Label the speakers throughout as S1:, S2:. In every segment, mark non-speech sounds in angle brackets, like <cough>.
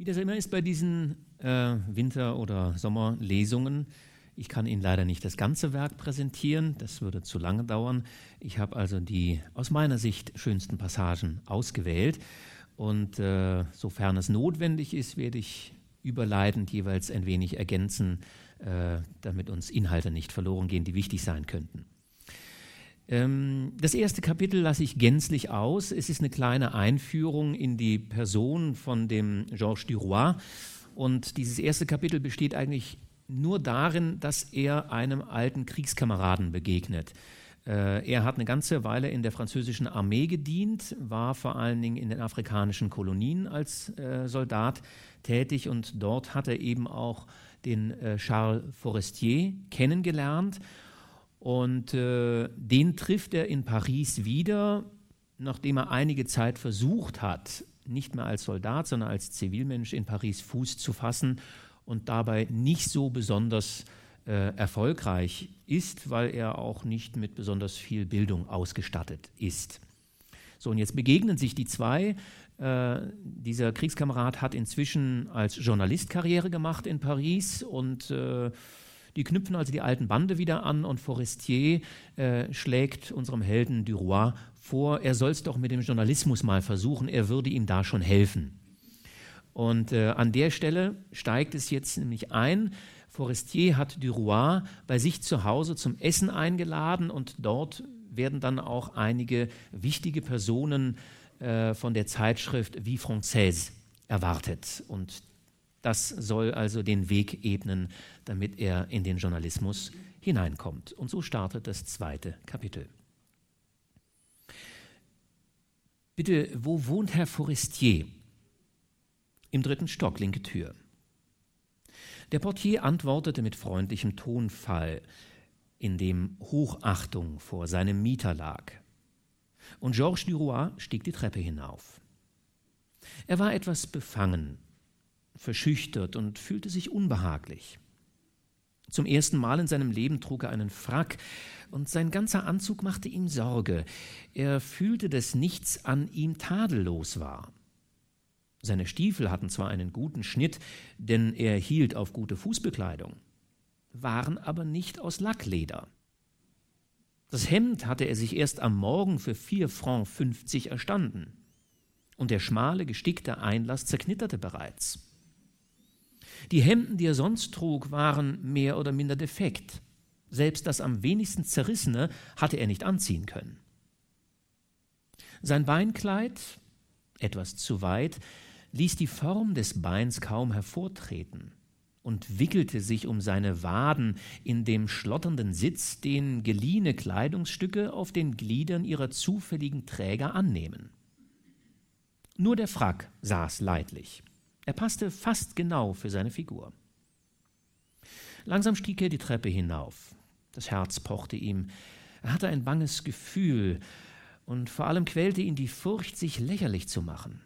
S1: Wie das immer ist bei diesen äh, Winter- oder Sommerlesungen, ich kann Ihnen leider nicht das ganze Werk präsentieren, das würde zu lange dauern. Ich habe also die aus meiner Sicht schönsten Passagen ausgewählt und äh, sofern es notwendig ist, werde ich überleitend jeweils ein wenig ergänzen, äh, damit uns Inhalte nicht verloren gehen, die wichtig sein könnten. Ähm, das erste Kapitel lasse ich gänzlich aus. Es ist eine kleine Einführung in die Person von dem Georges Duroy. Und dieses erste Kapitel besteht eigentlich nur darin, dass er einem alten Kriegskameraden begegnet. Äh, er hat eine ganze Weile in der französischen Armee gedient, war vor allen Dingen in den afrikanischen Kolonien als äh, Soldat tätig und dort hat er eben auch den äh, Charles Forestier kennengelernt und äh, den trifft er in Paris wieder, nachdem er einige Zeit versucht hat, nicht mehr als Soldat, sondern als Zivilmensch in Paris Fuß zu fassen und dabei nicht so besonders äh, erfolgreich ist, weil er auch nicht mit besonders viel Bildung ausgestattet ist. So, und jetzt begegnen sich die zwei. Äh, dieser Kriegskamerad hat inzwischen als Journalist Karriere gemacht in Paris und äh, die knüpfen also die alten Bande wieder an und Forestier äh, schlägt unserem Helden Duroy vor, er soll es doch mit dem Journalismus mal versuchen, er würde ihm da schon helfen. Und äh, an der Stelle steigt es jetzt nämlich ein. Forestier hat Duroy bei sich zu Hause zum Essen eingeladen und dort werden dann auch einige wichtige Personen äh, von der Zeitschrift Vie Française erwartet. Und das soll also den Weg ebnen, damit er in den Journalismus hineinkommt. Und so startet das zweite Kapitel. Bitte, wo wohnt Herr Forestier? Im dritten Stock, linke Tür. Der Portier antwortete mit freundlichem Tonfall, in dem Hochachtung vor seinem Mieter lag. Und Georges Duroy stieg die Treppe hinauf. Er war etwas befangen, verschüchtert und fühlte sich unbehaglich. Zum ersten Mal in seinem Leben trug er einen Frack, und sein ganzer Anzug machte ihm Sorge. Er fühlte, dass nichts an ihm tadellos war. Seine Stiefel hatten zwar einen guten Schnitt, denn er hielt auf gute Fußbekleidung, waren aber nicht aus Lackleder. Das Hemd hatte er sich erst am Morgen für vier Franc fünfzig erstanden, und der schmale, gestickte Einlass zerknitterte bereits. Die Hemden, die er sonst trug, waren mehr oder minder defekt. Selbst das am wenigsten zerrissene hatte er nicht anziehen können. Sein Beinkleid, etwas zu weit, ließ die Form des Beins kaum hervortreten und wickelte sich um seine Waden in dem schlotternden Sitz, den geliehene Kleidungsstücke auf den Gliedern ihrer zufälligen Träger annehmen. Nur der Frack saß leidlich. Er passte fast genau für seine Figur. Langsam stieg er die Treppe hinauf. Das Herz pochte ihm. Er hatte ein banges Gefühl und vor allem quälte ihn die Furcht, sich lächerlich zu machen.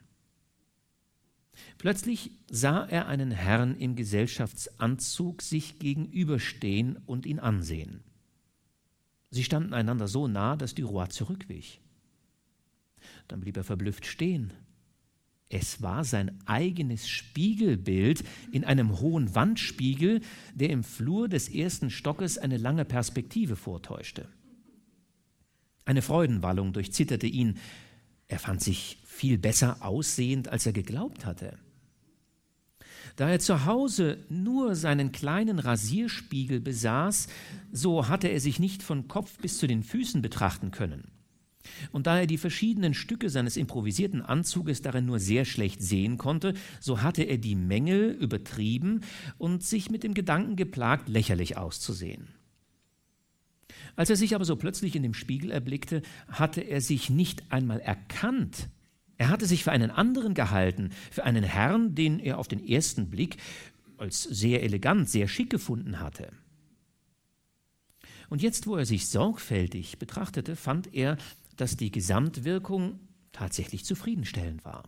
S1: Plötzlich sah er einen Herrn im Gesellschaftsanzug sich gegenüberstehen und ihn ansehen. Sie standen einander so nah, dass Duroy zurückwich. Dann blieb er verblüfft stehen es war sein eigenes Spiegelbild in einem hohen Wandspiegel, der im Flur des ersten Stockes eine lange Perspektive vortäuschte. Eine Freudenwallung durchzitterte ihn. Er fand sich viel besser aussehend, als er geglaubt hatte. Da er zu Hause nur seinen kleinen Rasierspiegel besaß, so hatte er sich nicht von Kopf bis zu den Füßen betrachten können. Und da er die verschiedenen Stücke seines improvisierten Anzuges darin nur sehr schlecht sehen konnte, so hatte er die Mängel übertrieben und sich mit dem Gedanken geplagt, lächerlich auszusehen. Als er sich aber so plötzlich in dem Spiegel erblickte, hatte er sich nicht einmal erkannt. Er hatte sich für einen anderen gehalten, für einen Herrn, den er auf den ersten Blick als sehr elegant, sehr schick gefunden hatte. Und jetzt, wo er sich sorgfältig betrachtete, fand er, dass die Gesamtwirkung tatsächlich zufriedenstellend war.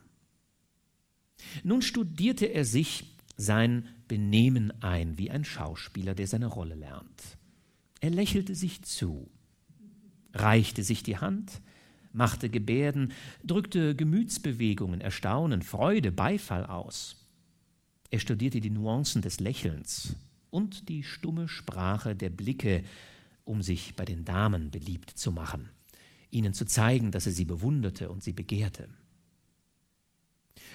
S1: Nun studierte er sich sein Benehmen ein, wie ein Schauspieler, der seine Rolle lernt. Er lächelte sich zu, reichte sich die Hand, machte Gebärden, drückte Gemütsbewegungen, Erstaunen, Freude, Beifall aus. Er studierte die Nuancen des Lächelns und die stumme Sprache der Blicke, um sich bei den Damen beliebt zu machen, ihnen zu zeigen, dass er sie bewunderte und sie begehrte.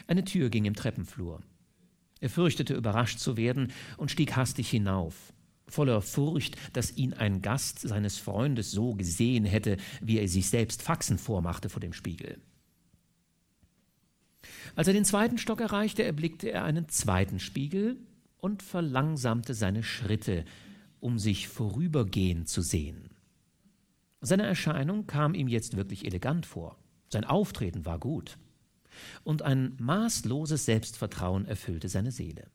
S1: Eine Tür ging im Treppenflur. Er fürchtete, überrascht zu werden und stieg hastig hinauf, voller Furcht, dass ihn ein Gast seines Freundes so gesehen hätte, wie er sich selbst Faxen vormachte vor dem Spiegel. Als er den zweiten Stock erreichte, erblickte er einen zweiten Spiegel und verlangsamte seine Schritte, um sich vorübergehend zu sehen. Seine Erscheinung kam ihm jetzt wirklich elegant vor. Sein Auftreten war gut. Und ein maßloses Selbstvertrauen erfüllte seine Seele.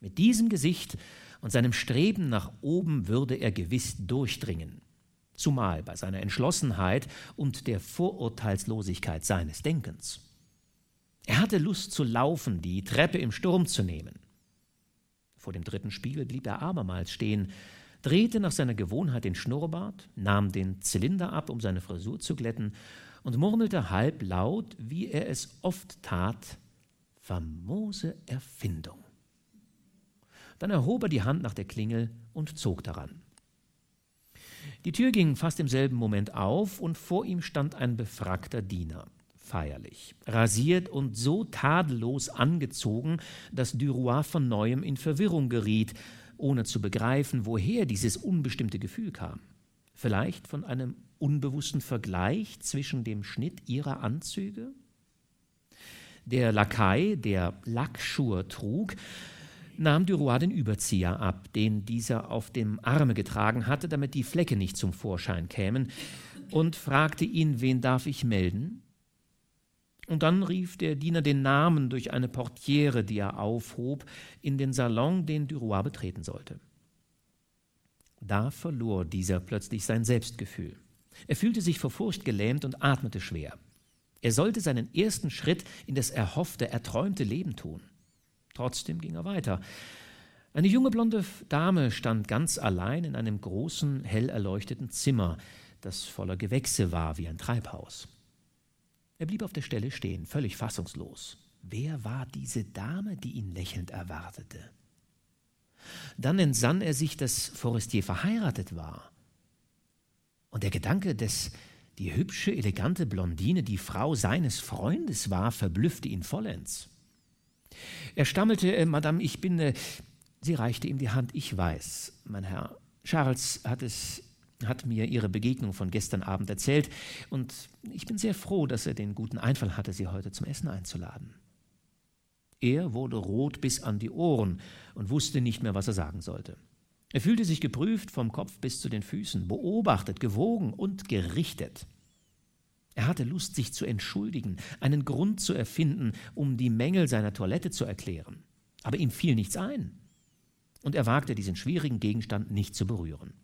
S1: Mit diesem Gesicht und seinem Streben nach oben würde er gewiss durchdringen, zumal bei seiner Entschlossenheit und der Vorurteilslosigkeit seines Denkens. Er hatte Lust zu laufen, die Treppe im Sturm zu nehmen. Vor dem dritten Spiegel blieb er abermals stehen, drehte nach seiner Gewohnheit den Schnurrbart, nahm den Zylinder ab, um seine Frisur zu glätten, und murmelte halblaut, wie er es oft tat, famose Erfindung. Dann erhob er die Hand nach der Klingel und zog daran. Die Tür ging fast im selben Moment auf, und vor ihm stand ein befrackter Diener feierlich, rasiert und so tadellos angezogen, dass Duroy von neuem in Verwirrung geriet, ohne zu begreifen, woher dieses unbestimmte Gefühl kam. Vielleicht von einem unbewussten Vergleich zwischen dem Schnitt ihrer Anzüge? Der Lakai, der Lackschuhe trug, nahm Duroy den Überzieher ab, den dieser auf dem Arme getragen hatte, damit die Flecke nicht zum Vorschein kämen, und fragte ihn, wen darf ich melden? Und dann rief der Diener den Namen durch eine Portiere, die er aufhob, in den Salon, den Duroy betreten sollte. Da verlor dieser plötzlich sein Selbstgefühl. Er fühlte sich vor Furcht gelähmt und atmete schwer. Er sollte seinen ersten Schritt in das erhoffte, erträumte Leben tun. Trotzdem ging er weiter. Eine junge blonde Dame stand ganz allein in einem großen, hell erleuchteten Zimmer, das voller Gewächse war wie ein Treibhaus. Er blieb auf der Stelle stehen, völlig fassungslos. Wer war diese Dame, die ihn lächelnd erwartete? Dann entsann er sich, dass Forestier verheiratet war. Und der Gedanke, dass die hübsche, elegante Blondine die Frau seines Freundes war, verblüffte ihn vollends. Er stammelte, äh, Madame, ich bin. Äh, sie reichte ihm die Hand. Ich weiß, mein Herr. Charles hat es hat mir ihre Begegnung von gestern Abend erzählt und ich bin sehr froh, dass er den guten Einfall hatte, sie heute zum Essen einzuladen. Er wurde rot bis an die Ohren und wusste nicht mehr, was er sagen sollte. Er fühlte sich geprüft vom Kopf bis zu den Füßen, beobachtet, gewogen und gerichtet. Er hatte Lust, sich zu entschuldigen, einen Grund zu erfinden, um die Mängel seiner Toilette zu erklären. Aber ihm fiel nichts ein. Und er wagte diesen schwierigen Gegenstand nicht zu berühren.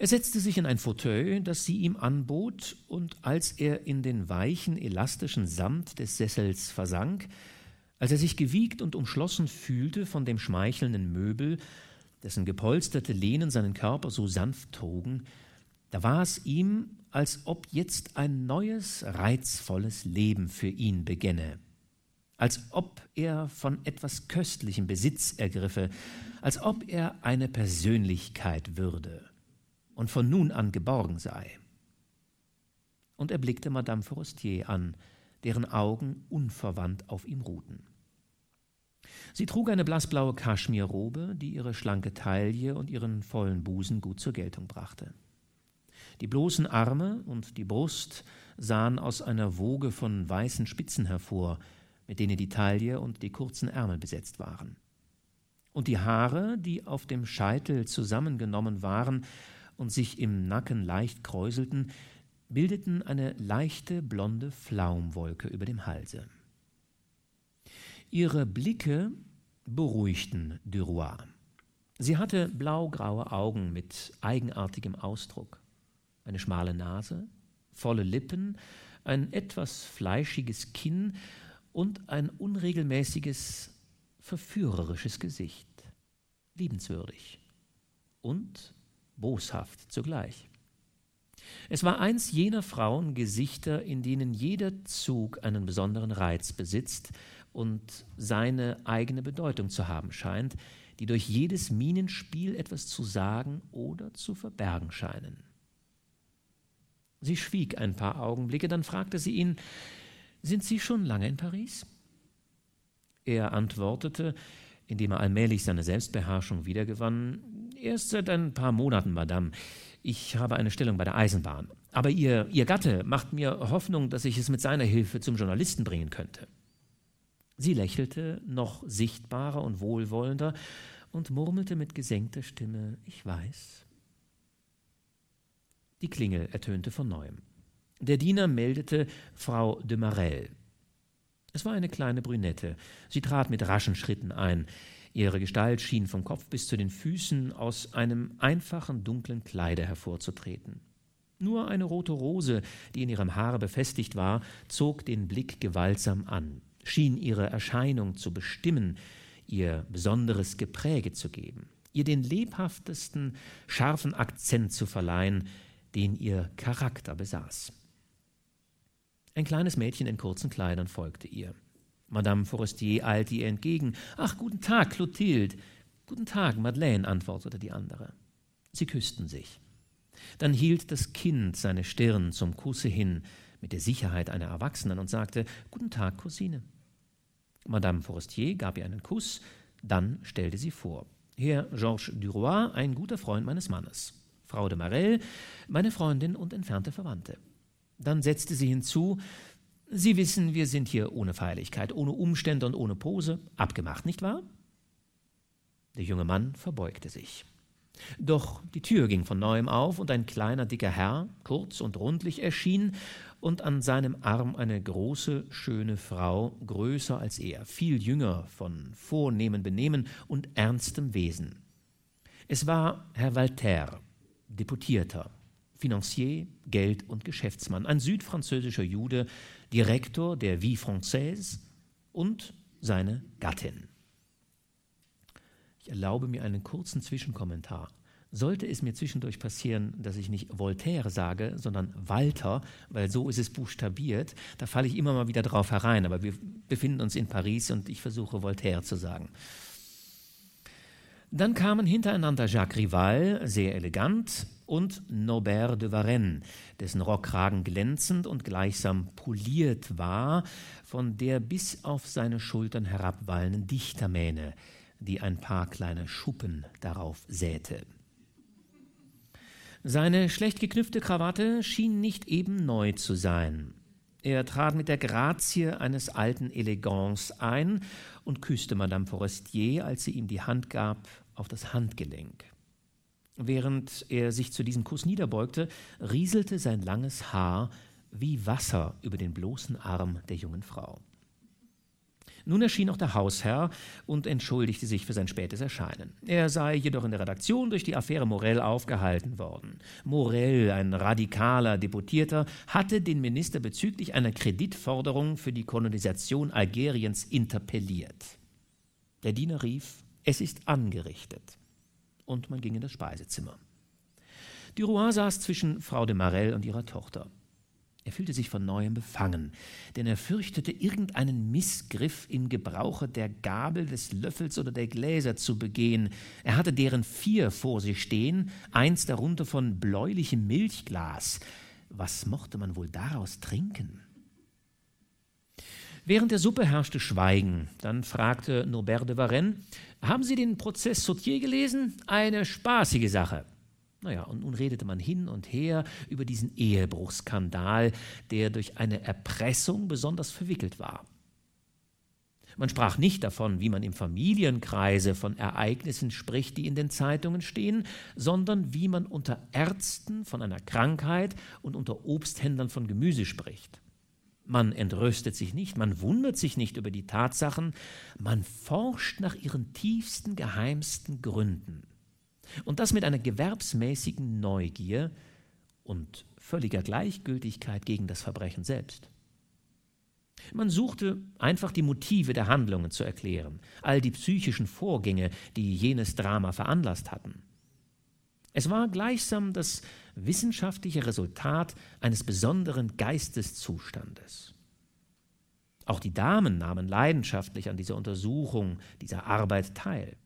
S1: Er setzte sich in ein Fauteuil, das sie ihm anbot, und als er in den weichen, elastischen Samt des Sessels versank, als er sich gewiegt und umschlossen fühlte von dem schmeichelnden Möbel, dessen gepolsterte Lehnen seinen Körper so sanft trugen, da war es ihm, als ob jetzt ein neues, reizvolles Leben für ihn begänne, als ob er von etwas Köstlichem Besitz ergriffe, als ob er eine Persönlichkeit würde und von nun an geborgen sei. Und er blickte Madame Forestier an, deren Augen unverwandt auf ihm ruhten. Sie trug eine blassblaue Kaschmirrobe, die ihre schlanke Taille und ihren vollen Busen gut zur Geltung brachte. Die bloßen Arme und die Brust sahen aus einer Woge von weißen Spitzen hervor, mit denen die Taille und die kurzen Ärmel besetzt waren. Und die Haare, die auf dem Scheitel zusammengenommen waren, und sich im Nacken leicht kräuselten, bildeten eine leichte blonde Flaumwolke über dem Halse. Ihre Blicke beruhigten Duroy. Sie hatte blaugraue Augen mit eigenartigem Ausdruck, eine schmale Nase, volle Lippen, ein etwas fleischiges Kinn und ein unregelmäßiges, verführerisches Gesicht, liebenswürdig und boshaft zugleich. Es war eins jener Frauengesichter, in denen jeder Zug einen besonderen Reiz besitzt und seine eigene Bedeutung zu haben scheint, die durch jedes Minenspiel etwas zu sagen oder zu verbergen scheinen. Sie schwieg ein paar Augenblicke, dann fragte sie ihn, sind Sie schon lange in Paris? Er antwortete, indem er allmählich seine Selbstbeherrschung wiedergewann, erst seit ein paar Monaten, Madame. Ich habe eine Stellung bei der Eisenbahn. Aber Ihr, Ihr Gatte macht mir Hoffnung, dass ich es mit seiner Hilfe zum Journalisten bringen könnte. Sie lächelte noch sichtbarer und wohlwollender und murmelte mit gesenkter Stimme, ich weiß. Die Klingel ertönte von neuem. Der Diener meldete Frau de Marelle. Es war eine kleine Brünette. Sie trat mit raschen Schritten ein. Ihre Gestalt schien vom Kopf bis zu den Füßen aus einem einfachen dunklen Kleide hervorzutreten. Nur eine rote Rose, die in ihrem Haar befestigt war, zog den Blick gewaltsam an, schien ihre Erscheinung zu bestimmen, ihr besonderes Gepräge zu geben, ihr den lebhaftesten, scharfen Akzent zu verleihen, den ihr Charakter besaß. Ein kleines Mädchen in kurzen Kleidern folgte ihr. Madame Forestier eilte ihr entgegen. Ach, guten Tag, Clotilde. Guten Tag, Madeleine, antwortete die andere. Sie küssten sich. Dann hielt das Kind seine Stirn zum Kusse hin, mit der Sicherheit einer Erwachsenen, und sagte Guten Tag, Cousine. Madame Forestier gab ihr einen Kuss, dann stellte sie vor. Herr Georges Duroy, ein guter Freund meines Mannes. Frau de Marelle, meine Freundin und entfernte Verwandte. Dann setzte sie hinzu, Sie wissen, wir sind hier ohne Feierlichkeit, ohne Umstände und ohne Pose, abgemacht, nicht wahr? Der junge Mann verbeugte sich. Doch die Tür ging von neuem auf und ein kleiner, dicker Herr, kurz und rundlich, erschien und an seinem Arm eine große, schöne Frau, größer als er, viel jünger, von vornehmem Benehmen und ernstem Wesen. Es war Herr Walter, Deputierter, Financier, Geld- und Geschäftsmann, ein südfranzösischer Jude, Direktor der Vie Française und seine Gattin. Ich erlaube mir einen kurzen Zwischenkommentar. Sollte es mir zwischendurch passieren, dass ich nicht Voltaire sage, sondern Walter, weil so ist es buchstabiert, da falle ich immer mal wieder drauf herein. Aber wir befinden uns in Paris und ich versuche Voltaire zu sagen. Dann kamen hintereinander Jacques Rival, sehr elegant, und Norbert de Varenne, dessen Rockkragen glänzend und gleichsam poliert war von der bis auf seine Schultern herabwallenden Dichtermähne, die ein paar kleine Schuppen darauf säte. Seine schlecht geknüpfte Krawatte schien nicht eben neu zu sein. Er trat mit der Grazie eines alten Elegants ein und küsste Madame Forestier, als sie ihm die Hand gab, auf das Handgelenk. Während er sich zu diesem Kuss niederbeugte, rieselte sein langes Haar wie Wasser über den bloßen Arm der jungen Frau. Nun erschien auch der Hausherr und entschuldigte sich für sein spätes Erscheinen. Er sei jedoch in der Redaktion durch die Affäre Morell aufgehalten worden. Morell, ein radikaler Deputierter, hatte den Minister bezüglich einer Kreditforderung für die Kolonisation Algeriens interpelliert. Der Diener rief, es ist angerichtet. Und man ging in das Speisezimmer. Duroy saß zwischen Frau de Marell und ihrer Tochter. Er fühlte sich von neuem befangen, denn er fürchtete, irgendeinen Missgriff im Gebrauche der Gabel, des Löffels oder der Gläser zu begehen. Er hatte deren vier vor sich stehen, eins darunter von bläulichem Milchglas. Was mochte man wohl daraus trinken? Während der Suppe herrschte Schweigen. Dann fragte Norbert de Varenne: Haben Sie den Prozess Sautier gelesen? Eine spaßige Sache. Naja, und nun redete man hin und her über diesen Ehebruchskandal, der durch eine Erpressung besonders verwickelt war. Man sprach nicht davon, wie man im Familienkreise von Ereignissen spricht, die in den Zeitungen stehen, sondern wie man unter Ärzten von einer Krankheit und unter Obsthändlern von Gemüse spricht. Man entrüstet sich nicht, man wundert sich nicht über die Tatsachen, man forscht nach ihren tiefsten, geheimsten Gründen. Und das mit einer gewerbsmäßigen Neugier und völliger Gleichgültigkeit gegen das Verbrechen selbst. Man suchte einfach die Motive der Handlungen zu erklären, all die psychischen Vorgänge, die jenes Drama veranlasst hatten. Es war gleichsam das wissenschaftliche Resultat eines besonderen Geisteszustandes. Auch die Damen nahmen leidenschaftlich an dieser Untersuchung, dieser Arbeit teil.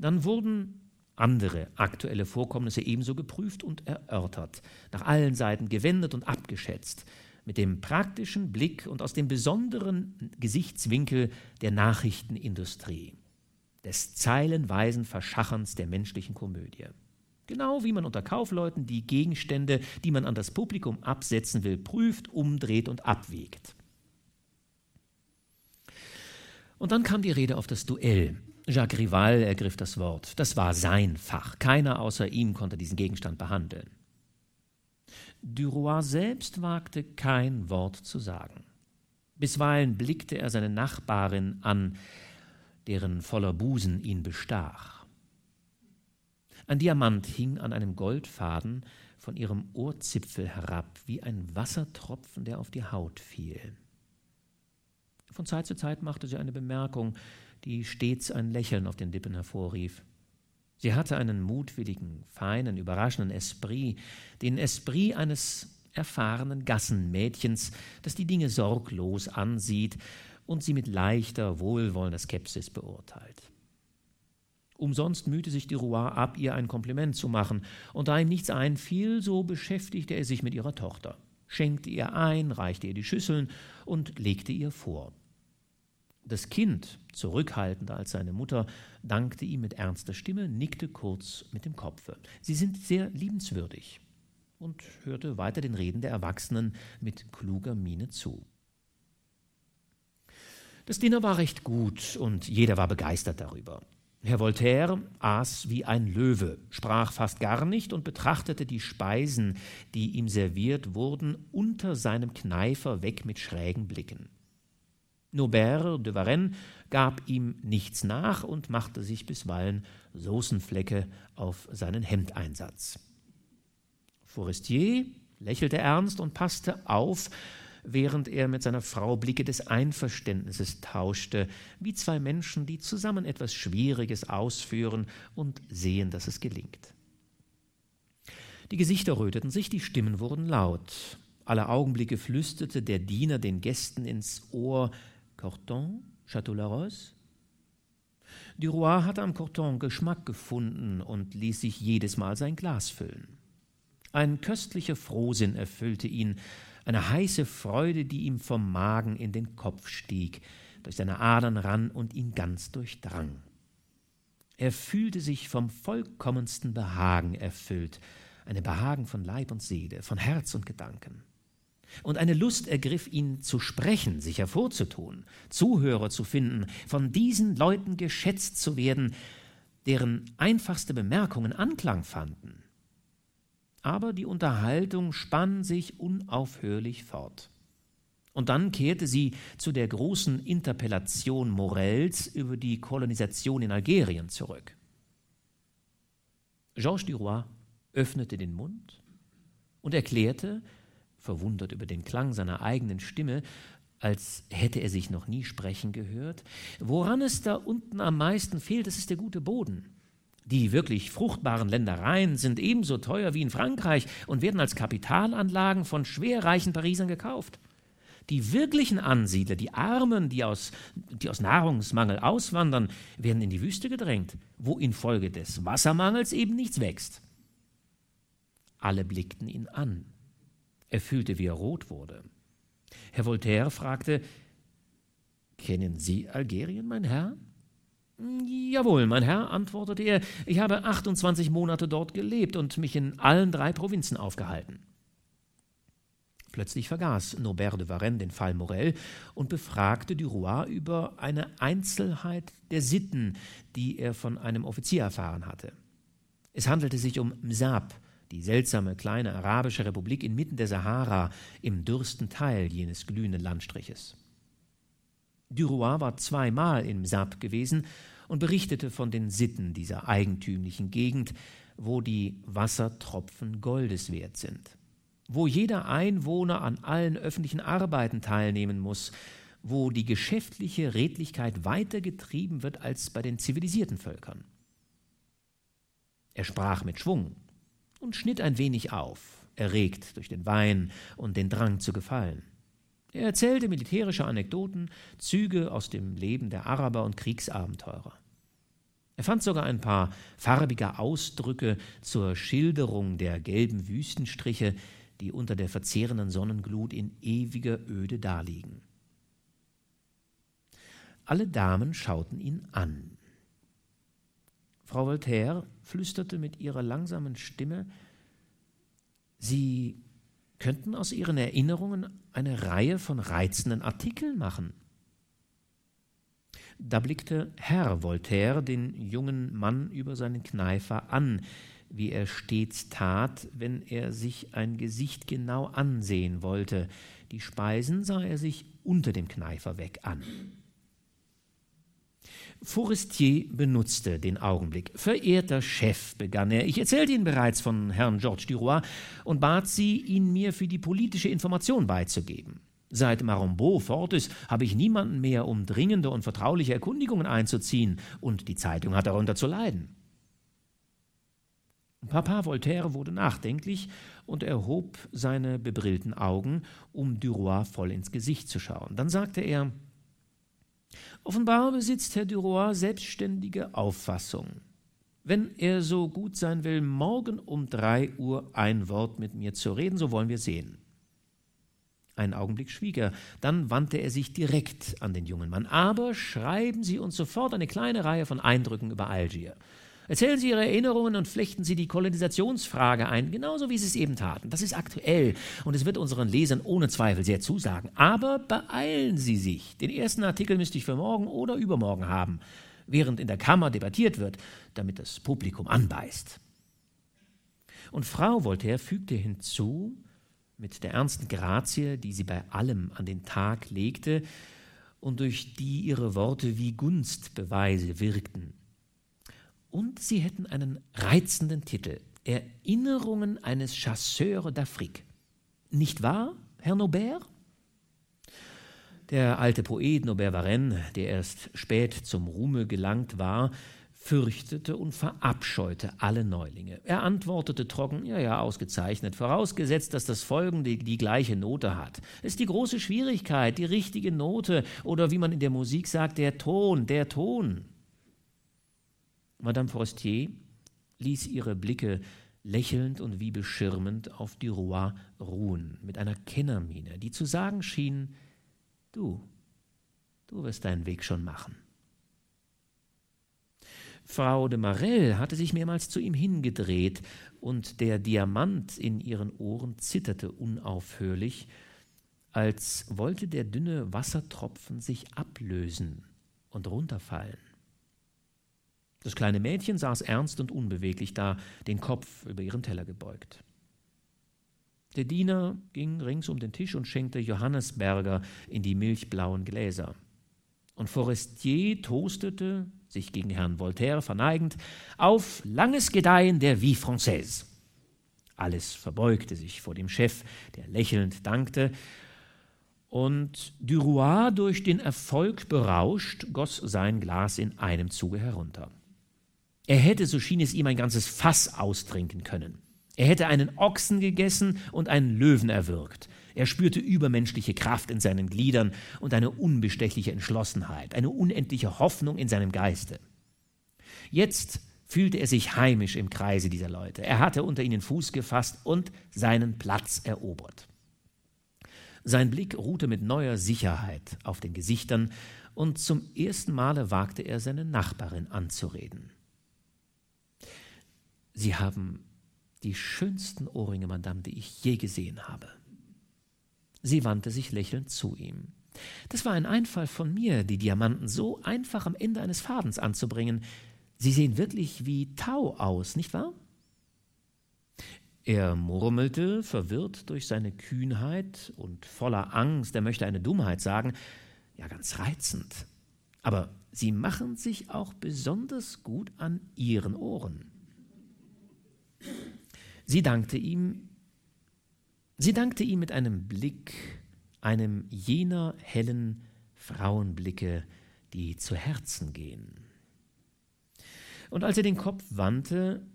S1: Dann wurden andere aktuelle Vorkommnisse ebenso geprüft und erörtert, nach allen Seiten gewendet und abgeschätzt, mit dem praktischen Blick und aus dem besonderen Gesichtswinkel der Nachrichtenindustrie, des zeilenweisen Verschacherns der menschlichen Komödie. Genau wie man unter Kaufleuten die Gegenstände, die man an das Publikum absetzen will, prüft, umdreht und abwägt. Und dann kam die Rede auf das Duell. Jacques Rival ergriff das Wort. Das war sein Fach. Keiner außer ihm konnte diesen Gegenstand behandeln. Duroy selbst wagte kein Wort zu sagen. Bisweilen blickte er seine Nachbarin an, deren voller Busen ihn bestach. Ein Diamant hing an einem Goldfaden von ihrem Ohrzipfel herab, wie ein Wassertropfen, der auf die Haut fiel. Von Zeit zu Zeit machte sie eine Bemerkung, die stets ein Lächeln auf den Lippen hervorrief. Sie hatte einen mutwilligen, feinen, überraschenden Esprit, den Esprit eines erfahrenen Gassenmädchens, das die Dinge sorglos ansieht und sie mit leichter, wohlwollender Skepsis beurteilt. Umsonst mühte sich die Roy ab, ihr ein Kompliment zu machen, und da ihm nichts einfiel, so beschäftigte er sich mit ihrer Tochter, schenkte ihr ein, reichte ihr die Schüsseln und legte ihr vor. Das Kind, zurückhaltender als seine Mutter, dankte ihm mit ernster Stimme, nickte kurz mit dem Kopfe. Sie sind sehr liebenswürdig und hörte weiter den Reden der Erwachsenen mit kluger Miene zu. Das Dinner war recht gut und jeder war begeistert darüber. Herr Voltaire aß wie ein Löwe, sprach fast gar nicht und betrachtete die Speisen, die ihm serviert wurden, unter seinem Kneifer weg mit schrägen Blicken. Norbert de Varenne gab ihm nichts nach und machte sich bisweilen Soßenflecke auf seinen Hemdeinsatz. Forestier lächelte ernst und passte auf, während er mit seiner Frau Blicke des Einverständnisses tauschte, wie zwei Menschen, die zusammen etwas Schwieriges ausführen und sehen, dass es gelingt. Die Gesichter röteten sich, die Stimmen wurden laut. Alle Augenblicke flüsterte der Diener den Gästen ins Ohr, Corton, Château-Larose? Duroy hatte am Corton Geschmack gefunden und ließ sich jedes Mal sein Glas füllen. Ein köstlicher Frohsinn erfüllte ihn, eine heiße Freude, die ihm vom Magen in den Kopf stieg, durch seine Adern rann und ihn ganz durchdrang. Er fühlte sich vom vollkommensten Behagen erfüllt, eine Behagen von Leib und Seele, von Herz und Gedanken und eine Lust ergriff ihn zu sprechen, sich hervorzutun, Zuhörer zu finden, von diesen Leuten geschätzt zu werden, deren einfachste Bemerkungen Anklang fanden. Aber die Unterhaltung spann sich unaufhörlich fort. Und dann kehrte sie zu der großen Interpellation Morels über die Kolonisation in Algerien zurück. Georges Duroy öffnete den Mund und erklärte, verwundert über den Klang seiner eigenen Stimme, als hätte er sich noch nie sprechen gehört. Woran es da unten am meisten fehlt, das ist der gute Boden. Die wirklich fruchtbaren Ländereien sind ebenso teuer wie in Frankreich und werden als Kapitalanlagen von schwerreichen Parisern gekauft. Die wirklichen Ansiedler, die Armen, die aus, die aus Nahrungsmangel auswandern, werden in die Wüste gedrängt, wo infolge des Wassermangels eben nichts wächst. Alle blickten ihn an. Er fühlte, wie er rot wurde. Herr Voltaire fragte, Kennen Sie Algerien, mein Herr? Jawohl, mein Herr, antwortete er, ich habe 28 Monate dort gelebt und mich in allen drei Provinzen aufgehalten. Plötzlich vergaß Norbert de Varenne den Fall Morel und befragte Duroy über eine Einzelheit der Sitten, die er von einem Offizier erfahren hatte. Es handelte sich um Msab, die seltsame kleine arabische Republik inmitten der Sahara im dürsten Teil jenes glühenden Landstriches. Duroy war zweimal in Msab gewesen und berichtete von den Sitten dieser eigentümlichen Gegend, wo die Wassertropfen Goldes wert sind, wo jeder Einwohner an allen öffentlichen Arbeiten teilnehmen muss, wo die geschäftliche Redlichkeit weiter getrieben wird als bei den zivilisierten Völkern. Er sprach mit Schwung, und schnitt ein wenig auf, erregt durch den Wein und den Drang zu gefallen. Er erzählte militärische Anekdoten, Züge aus dem Leben der Araber und Kriegsabenteurer. Er fand sogar ein paar farbige Ausdrücke zur Schilderung der gelben Wüstenstriche, die unter der verzehrenden Sonnenglut in ewiger Öde daliegen. Alle Damen schauten ihn an. Frau Voltaire flüsterte mit ihrer langsamen Stimme, Sie könnten aus Ihren Erinnerungen eine Reihe von reizenden Artikeln machen. Da blickte Herr Voltaire den jungen Mann über seinen Kneifer an, wie er stets tat, wenn er sich ein Gesicht genau ansehen wollte. Die Speisen sah er sich unter dem Kneifer weg an. Forestier benutzte den Augenblick. Verehrter Chef, begann er, ich erzählte Ihnen bereits von Herrn Georges Duroy und bat Sie, ihn mir für die politische Information beizugeben. Seit Marombeau fort ist, habe ich niemanden mehr, um dringende und vertrauliche Erkundigungen einzuziehen, und die Zeitung hat darunter zu leiden. Papa Voltaire wurde nachdenklich und erhob seine bebrillten Augen, um Duroy voll ins Gesicht zu schauen. Dann sagte er, Offenbar besitzt Herr Duroy selbstständige Auffassung. Wenn er so gut sein will, morgen um drei Uhr ein Wort mit mir zu reden, so wollen wir sehen. Einen Augenblick schwieg er, dann wandte er sich direkt an den jungen Mann. Aber schreiben Sie uns sofort eine kleine Reihe von Eindrücken über Algier. Erzählen Sie Ihre Erinnerungen und flechten Sie die Kolonisationsfrage ein, genauso wie Sie es eben taten. Das ist aktuell und es wird unseren Lesern ohne Zweifel sehr zusagen. Aber beeilen Sie sich. Den ersten Artikel müsste ich für morgen oder übermorgen haben, während in der Kammer debattiert wird, damit das Publikum anbeißt. Und Frau Voltaire fügte hinzu, mit der ernsten Grazie, die sie bei allem an den Tag legte und durch die ihre Worte wie Gunstbeweise wirkten. Und sie hätten einen reizenden Titel: Erinnerungen eines Chasseurs d'Afrique. Nicht wahr, Herr Nobert? Der alte Poet Nobert Varenne, der erst spät zum Ruhme gelangt war, fürchtete und verabscheute alle Neulinge. Er antwortete trocken, ja, ja, ausgezeichnet, vorausgesetzt, dass das Folgende die, gleiche Note hat. Es ist die große Schwierigkeit, die richtige Note oder wie man in der Musik sagt, der Ton, der Ton. Madame Forestier ließ ihre Blicke lächelnd und wie beschirmend auf Duroy ruhen, mit einer Kennermiene, die zu sagen schien, du, du wirst deinen Weg schon machen. Frau de Marelle hatte sich mehrmals zu ihm hingedreht, und der Diamant in ihren Ohren zitterte unaufhörlich, als wollte der dünne Wassertropfen sich ablösen und runterfallen. Das kleine Mädchen saß ernst und unbeweglich da, den Kopf über ihren Teller gebeugt. Der Diener ging rings um den Tisch und schenkte Johannesberger in die milchblauen Gläser. Und Forestier toastete, sich gegen Herrn Voltaire verneigend, auf langes Gedeihen der Vie Française. Alles verbeugte sich vor dem Chef, der lächelnd dankte, und Duroy, durch den Erfolg berauscht, goss sein Glas in einem Zuge herunter. Er hätte, so schien es ihm, ein ganzes Fass austrinken können. Er hätte einen Ochsen gegessen und einen Löwen erwürgt. Er spürte übermenschliche Kraft in seinen Gliedern und eine unbestechliche Entschlossenheit, eine unendliche Hoffnung in seinem Geiste. Jetzt fühlte er sich heimisch im Kreise dieser Leute. Er hatte unter ihnen Fuß gefasst und seinen Platz erobert. Sein Blick ruhte mit neuer Sicherheit auf den Gesichtern, und zum ersten Male wagte er seine Nachbarin anzureden. Sie haben die schönsten Ohrringe, Madame, die ich je gesehen habe. Sie wandte sich lächelnd zu ihm. Das war ein Einfall von mir, die Diamanten so einfach am Ende eines Fadens anzubringen. Sie sehen wirklich wie Tau aus, nicht wahr? Er murmelte, verwirrt durch seine Kühnheit und voller Angst, er möchte eine Dummheit sagen, ja ganz reizend. Aber sie machen sich auch besonders gut an ihren Ohren. Sie dankte ihm, sie dankte ihm mit einem Blick, einem jener hellen Frauenblicke, die zu Herzen gehen. Und als er den Kopf wandte,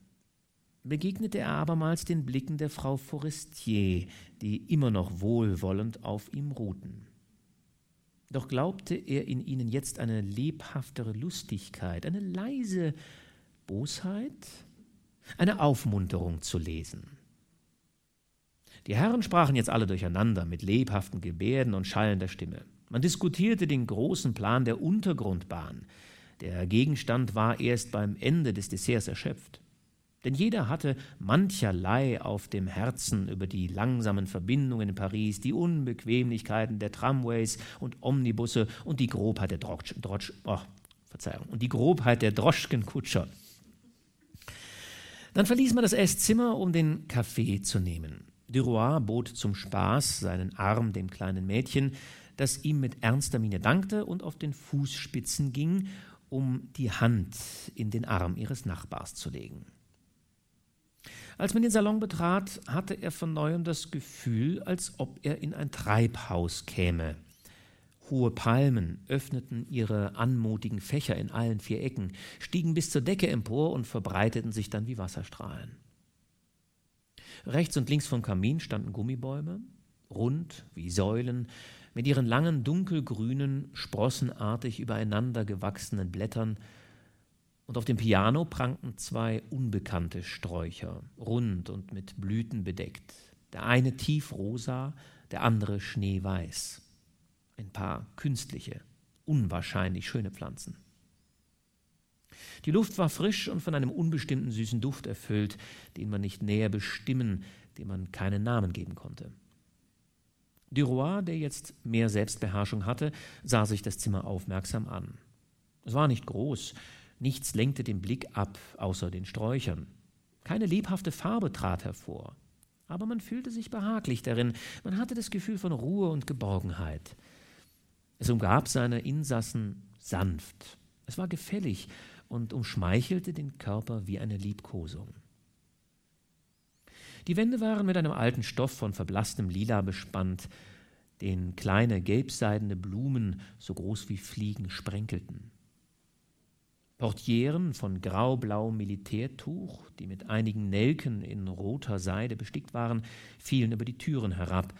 S1: begegnete er abermals den Blicken der Frau Forestier, die immer noch wohlwollend auf ihm ruhten. Doch glaubte er in ihnen jetzt eine lebhaftere Lustigkeit, eine leise Bosheit, eine Aufmunterung zu lesen. Die Herren sprachen jetzt alle durcheinander mit lebhaften Gebärden und schallender Stimme. Man diskutierte den großen Plan der Untergrundbahn. Der Gegenstand war erst beim Ende des Desserts erschöpft. Denn jeder hatte mancherlei auf dem Herzen über die langsamen Verbindungen in Paris, die Unbequemlichkeiten der Tramways und Omnibusse und die Grobheit der Drotsch, Drotsch, oh, Verzeihung, und die Grobheit der Droschkenkutscher. Dann verließ man das Esszimmer, um den Kaffee zu nehmen. Duroy bot zum Spaß seinen Arm dem kleinen Mädchen, das ihm mit ernster Miene dankte und auf den Fußspitzen ging, um die Hand in den Arm ihres Nachbars zu legen. Als man den Salon betrat, hatte er von neuem das Gefühl, als ob er in ein Treibhaus käme. Hohe Palmen öffneten ihre anmutigen Fächer in allen vier Ecken, stiegen bis zur Decke empor und verbreiteten sich dann wie Wasserstrahlen. Rechts und links vom Kamin standen Gummibäume, rund wie Säulen, mit ihren langen dunkelgrünen, sprossenartig übereinander gewachsenen Blättern, und auf dem Piano prangten zwei unbekannte Sträucher, rund und mit Blüten bedeckt, der eine tiefrosa, der andere schneeweiß. Ein paar künstliche, unwahrscheinlich schöne Pflanzen. Die Luft war frisch und von einem unbestimmten süßen Duft erfüllt, den man nicht näher bestimmen, dem man keinen Namen geben konnte. Duroy, der jetzt mehr Selbstbeherrschung hatte, sah sich das Zimmer aufmerksam an. Es war nicht groß, nichts lenkte den Blick ab, außer den Sträuchern. Keine lebhafte Farbe trat hervor, aber man fühlte sich behaglich darin, man hatte das Gefühl von Ruhe und Geborgenheit. Es umgab seine Insassen sanft, es war gefällig und umschmeichelte den Körper wie eine Liebkosung. Die Wände waren mit einem alten Stoff von verblasstem Lila bespannt, den kleine gelbseidene Blumen so groß wie Fliegen sprenkelten. Portieren von graublauem Militärtuch, die mit einigen Nelken in roter Seide bestickt waren, fielen über die Türen herab,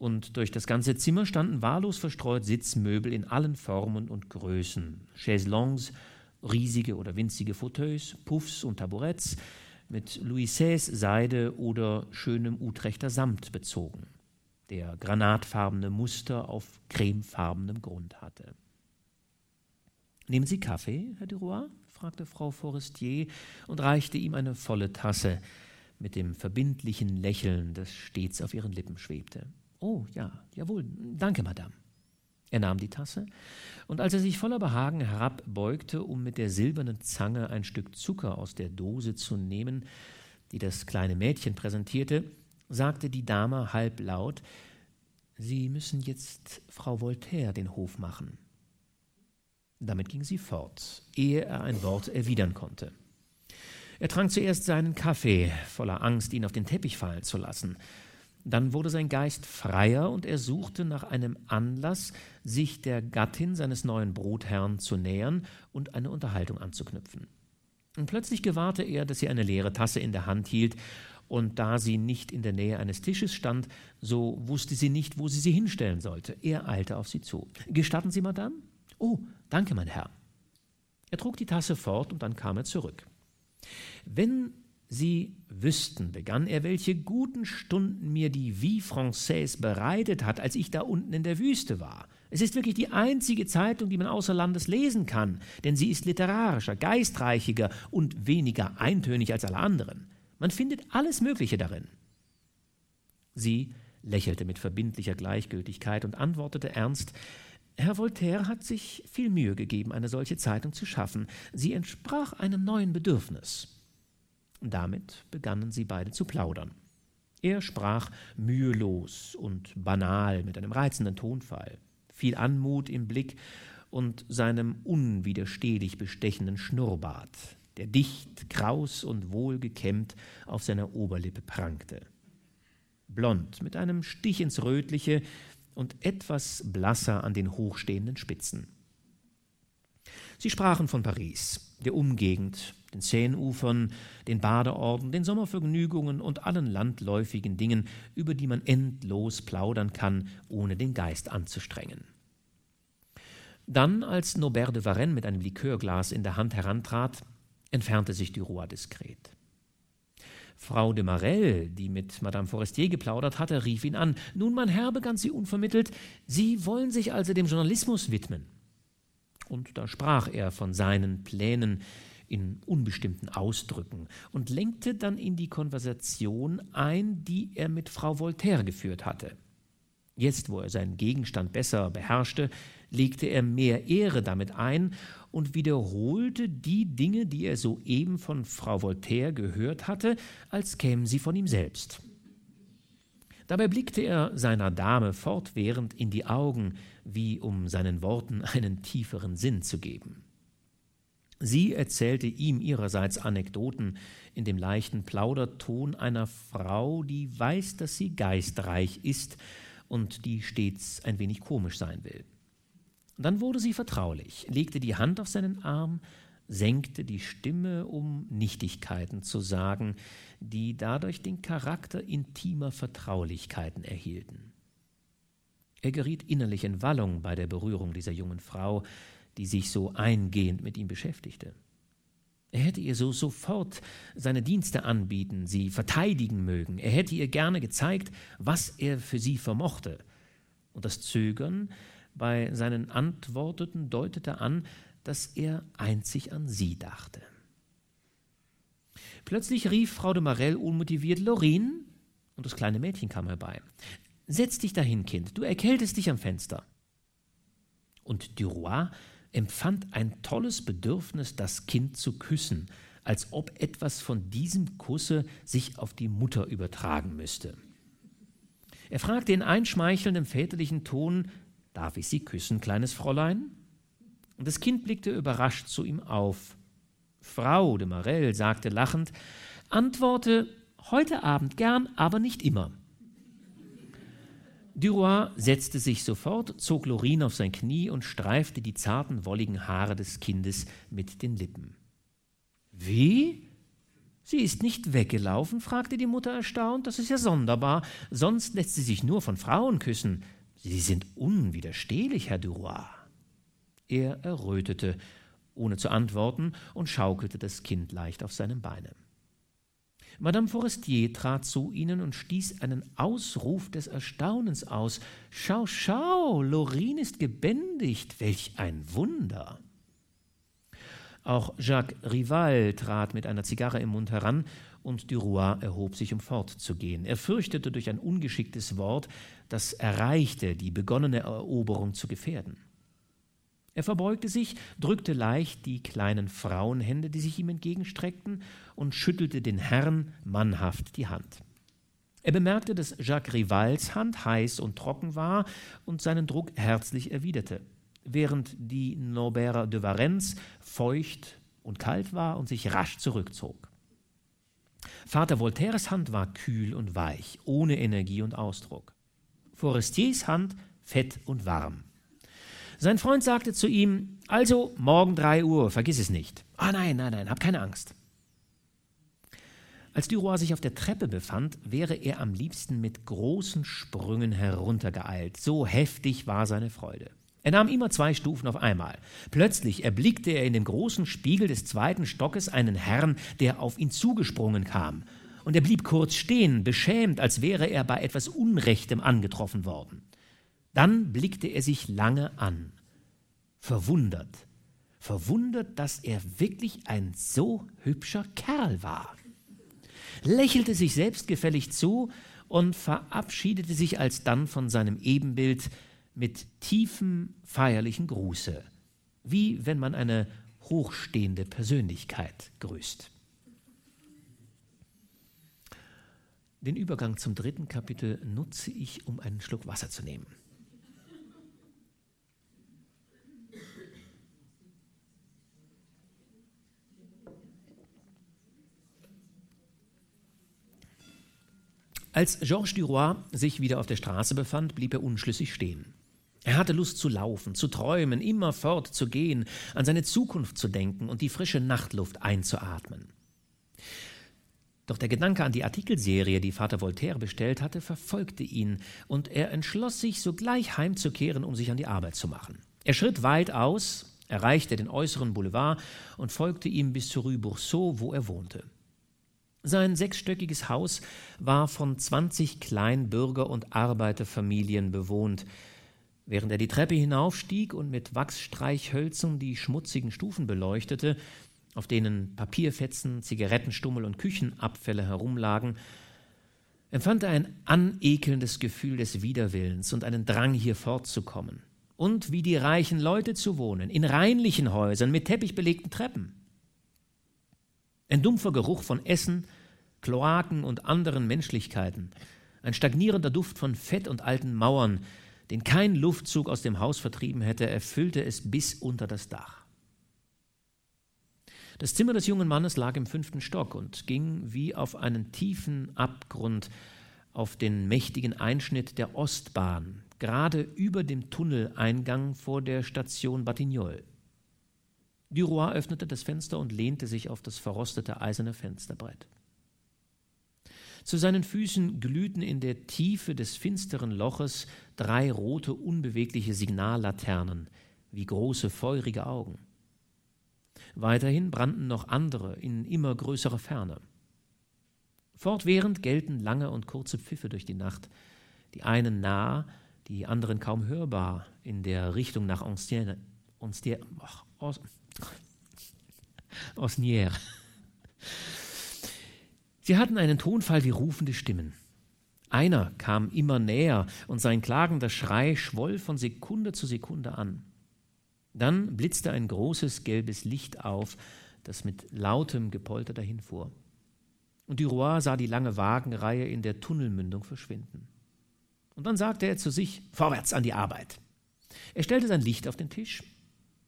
S1: und durch das ganze Zimmer standen wahllos verstreut Sitzmöbel in allen Formen und Größen, Chaiselongs, riesige oder winzige Fauteuils, Puffs und Taburetts, mit Louis XVI Seide oder schönem Utrechter Samt bezogen, der granatfarbene Muster auf cremefarbenem Grund hatte. Nehmen Sie Kaffee, Herr Duroy? fragte Frau Forestier und reichte ihm eine volle Tasse mit dem verbindlichen Lächeln, das stets auf ihren Lippen schwebte. Oh, ja, jawohl, danke, Madame. Er nahm die Tasse, und als er sich voller Behagen herabbeugte, um mit der silbernen Zange ein Stück Zucker aus der Dose zu nehmen, die das kleine Mädchen präsentierte, sagte die Dame halblaut Sie müssen jetzt Frau Voltaire den Hof machen. Damit ging sie fort, ehe er ein Wort erwidern konnte. Er trank zuerst seinen Kaffee, voller Angst, ihn auf den Teppich fallen zu lassen. Dann wurde sein Geist freier und er suchte nach einem Anlass, sich der Gattin seines neuen Brotherrn zu nähern und eine Unterhaltung anzuknüpfen. Und plötzlich gewahrte er, dass sie eine leere Tasse in der Hand hielt, und da sie nicht in der Nähe eines Tisches stand, so wusste sie nicht, wo sie sie hinstellen sollte. Er eilte auf sie zu. Gestatten Sie, Madame? Oh, danke, mein Herr. Er trug die Tasse fort und dann kam er zurück. Wenn Sie wüssten, begann er, welche guten Stunden mir die Vie Française bereitet hat, als ich da unten in der Wüste war. Es ist wirklich die einzige Zeitung, die man außer Landes lesen kann, denn sie ist literarischer, geistreichiger und weniger eintönig als alle anderen. Man findet alles Mögliche darin. Sie lächelte mit verbindlicher Gleichgültigkeit und antwortete ernst Herr Voltaire hat sich viel Mühe gegeben, eine solche Zeitung zu schaffen. Sie entsprach einem neuen Bedürfnis. Damit begannen sie beide zu plaudern. Er sprach mühelos und banal mit einem reizenden Tonfall, viel Anmut im Blick und seinem unwiderstehlich bestechenden Schnurrbart, der dicht, kraus und wohlgekämmt auf seiner Oberlippe prangte. Blond, mit einem Stich ins Rötliche, und etwas blasser an den hochstehenden Spitzen. Sie sprachen von Paris, der Umgegend, den Seineufern, den Badeorten, den Sommervergnügungen und allen landläufigen Dingen, über die man endlos plaudern kann, ohne den Geist anzustrengen. Dann, als Nobert de Varenne mit einem Likörglas in der Hand herantrat, entfernte sich Duroy diskret. Frau de Marelle, die mit Madame Forestier geplaudert hatte, rief ihn an. Nun, mein Herr, begann sie unvermittelt, Sie wollen sich also dem Journalismus widmen. Und da sprach er von seinen Plänen in unbestimmten Ausdrücken und lenkte dann in die Konversation ein, die er mit Frau Voltaire geführt hatte. Jetzt, wo er seinen Gegenstand besser beherrschte, legte er mehr Ehre damit ein und wiederholte die Dinge, die er soeben von Frau Voltaire gehört hatte, als kämen sie von ihm selbst. Dabei blickte er seiner Dame fortwährend in die Augen, wie um seinen Worten einen tieferen Sinn zu geben. Sie erzählte ihm ihrerseits Anekdoten in dem leichten Plauderton einer Frau, die weiß, dass sie geistreich ist und die stets ein wenig komisch sein will. Dann wurde sie vertraulich, legte die Hand auf seinen Arm, senkte die Stimme, um Nichtigkeiten zu sagen, die dadurch den Charakter intimer Vertraulichkeiten erhielten. Er geriet innerlich in Wallung bei der Berührung dieser jungen Frau, die sich so eingehend mit ihm beschäftigte. Er hätte ihr so sofort seine Dienste anbieten, sie verteidigen mögen. Er hätte ihr gerne gezeigt, was er für sie vermochte. Und das Zögern bei seinen Antworten deutete an, dass er einzig an sie dachte. Plötzlich rief Frau de Marelle unmotiviert Lorin, und das kleine Mädchen kam herbei. Setz dich dahin, Kind, du erkältest dich am Fenster. Und Duroy empfand ein tolles Bedürfnis, das Kind zu küssen, als ob etwas von diesem Kusse sich auf die Mutter übertragen müsste. Er fragte in einschmeichelndem väterlichen Ton, Darf ich Sie küssen, kleines Fräulein? Und das Kind blickte überrascht zu ihm auf. Frau de Marelle sagte lachend, Antworte heute Abend gern, aber nicht immer. Duroy setzte sich sofort, zog Lorin auf sein Knie und streifte die zarten, wolligen Haare des Kindes mit den Lippen. Wie? Sie ist nicht weggelaufen? fragte die Mutter erstaunt. Das ist ja sonderbar. Sonst lässt sie sich nur von Frauen küssen. Sie sind unwiderstehlich, Herr Duroy. Er errötete, ohne zu antworten, und schaukelte das Kind leicht auf seinem Beine. Madame Forestier trat zu ihnen und stieß einen Ausruf des Erstaunens aus. Schau, schau, Lorin ist gebändigt, welch ein Wunder! Auch Jacques Rival trat mit einer Zigarre im Mund heran und Duroy erhob sich, um fortzugehen. Er fürchtete durch ein ungeschicktes Wort das Erreichte, die begonnene Eroberung zu gefährden. Er verbeugte sich, drückte leicht die kleinen Frauenhände, die sich ihm entgegenstreckten, und schüttelte den Herrn mannhaft die Hand. Er bemerkte, dass Jacques Rivals Hand heiß und trocken war und seinen Druck herzlich erwiderte, während die Norbert de Varennes feucht und kalt war und sich rasch zurückzog. Vater Voltaires Hand war kühl und weich, ohne Energie und Ausdruck. Forestiers Hand fett und warm. Sein Freund sagte zu ihm, also morgen drei Uhr, vergiss es nicht. Ah nein, nein, nein, hab keine Angst. Als Duroy sich auf der Treppe befand, wäre er am liebsten mit großen Sprüngen heruntergeeilt, so heftig war seine Freude. Er nahm immer zwei Stufen auf einmal. Plötzlich erblickte er in dem großen Spiegel des zweiten Stockes einen Herrn, der auf ihn zugesprungen kam. Und er blieb kurz stehen, beschämt, als wäre er bei etwas Unrechtem angetroffen worden. Dann blickte er sich lange an, verwundert, verwundert, dass er wirklich ein so hübscher Kerl war, lächelte sich selbstgefällig zu und verabschiedete sich alsdann von seinem Ebenbild mit tiefem feierlichen Gruße, wie wenn man eine hochstehende Persönlichkeit grüßt. Den Übergang zum dritten Kapitel nutze ich, um einen Schluck Wasser zu nehmen. Als Georges Duroy sich wieder auf der Straße befand, blieb er unschlüssig stehen. Er hatte Lust zu laufen, zu träumen, immer fortzugehen, an seine Zukunft zu denken und die frische Nachtluft einzuatmen. Doch der Gedanke an die Artikelserie, die Vater Voltaire bestellt hatte, verfolgte ihn, und er entschloss sich, sogleich heimzukehren, um sich an die Arbeit zu machen. Er schritt weit aus, erreichte den äußeren Boulevard und folgte ihm bis zur Rue Boursault, wo er wohnte. Sein sechsstöckiges Haus war von 20 Kleinbürger- und Arbeiterfamilien bewohnt. Während er die Treppe hinaufstieg und mit Wachsstreichhölzern die schmutzigen Stufen beleuchtete, auf denen Papierfetzen, Zigarettenstummel und Küchenabfälle herumlagen, empfand er ein anekelndes Gefühl des Widerwillens und einen Drang, hier fortzukommen. Und wie die reichen Leute zu wohnen, in reinlichen Häusern mit teppichbelegten Treppen. Ein dumpfer Geruch von Essen, Kloaken und anderen Menschlichkeiten, ein stagnierender Duft von Fett und alten Mauern, den kein Luftzug aus dem Haus vertrieben hätte, erfüllte es bis unter das Dach. Das Zimmer des jungen Mannes lag im fünften Stock und ging wie auf einen tiefen Abgrund auf den mächtigen Einschnitt der Ostbahn, gerade über dem Tunneleingang vor der Station Batignolles. Duroy öffnete das Fenster und lehnte sich auf das verrostete eiserne Fensterbrett. Zu seinen Füßen glühten in der Tiefe des finsteren Loches drei rote, unbewegliche Signallaternen wie große, feurige Augen. Weiterhin brannten noch andere in immer größerer Ferne. Fortwährend gellten lange und kurze Pfiffe durch die Nacht, die einen nah, die anderen kaum hörbar in der Richtung nach Ancienne, Ancienne, Osnier. Sie hatten einen Tonfall wie rufende Stimmen. Einer kam immer näher und sein klagender Schrei schwoll von Sekunde zu Sekunde an. Dann blitzte ein großes gelbes Licht auf, das mit lautem Gepolter dahinfuhr. Und Duroy sah die lange Wagenreihe in der Tunnelmündung verschwinden. Und dann sagte er zu sich: Vorwärts an die Arbeit. Er stellte sein Licht auf den Tisch,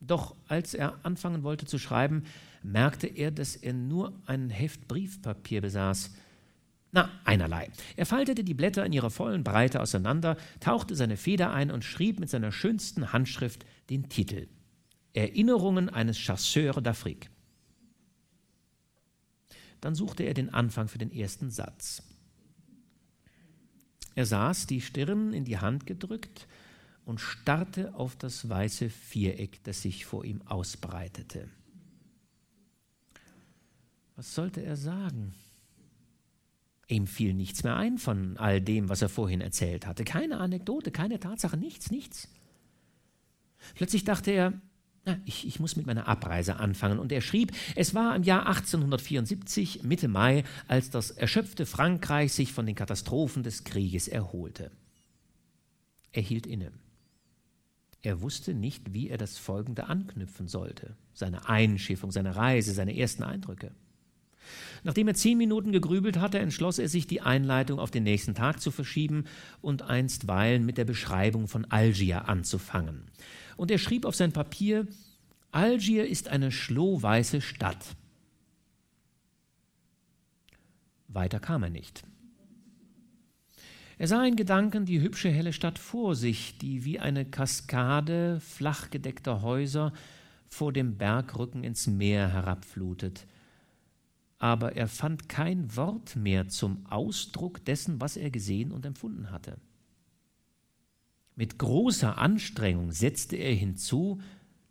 S1: doch als er anfangen wollte zu schreiben, merkte er, dass er nur ein Heft Briefpapier besaß. Na, einerlei. Er faltete die Blätter in ihrer vollen Breite auseinander, tauchte seine Feder ein und schrieb mit seiner schönsten Handschrift den Titel Erinnerungen eines Chasseurs d'Afrique. Dann suchte er den Anfang für den ersten Satz. Er saß, die Stirn in die Hand gedrückt, und starrte auf das weiße Viereck, das sich vor ihm ausbreitete. Was sollte er sagen? Ihm fiel nichts mehr ein von all dem, was er vorhin erzählt hatte. Keine Anekdote, keine Tatsache, nichts, nichts. Plötzlich dachte er, na, ich, ich, muss mit meiner Abreise anfangen. Und er schrieb, es war im Jahr 1874, Mitte Mai, als das erschöpfte Frankreich sich von den Katastrophen des Krieges erholte. Er hielt inne. Er wusste nicht, wie er das Folgende anknüpfen sollte. Seine Einschiffung, seine Reise, seine ersten Eindrücke. Nachdem er zehn Minuten gegrübelt hatte, entschloss er sich, die Einleitung auf den nächsten Tag zu verschieben und einstweilen mit der Beschreibung von Algier anzufangen. Und er schrieb auf sein Papier, Algier ist eine schlohweiße Stadt. Weiter kam er nicht. Er sah in Gedanken die hübsche helle Stadt vor sich, die wie eine Kaskade flachgedeckter Häuser vor dem Bergrücken ins Meer herabflutet. Aber er fand kein Wort mehr zum Ausdruck dessen, was er gesehen und empfunden hatte. Mit großer Anstrengung setzte er hinzu,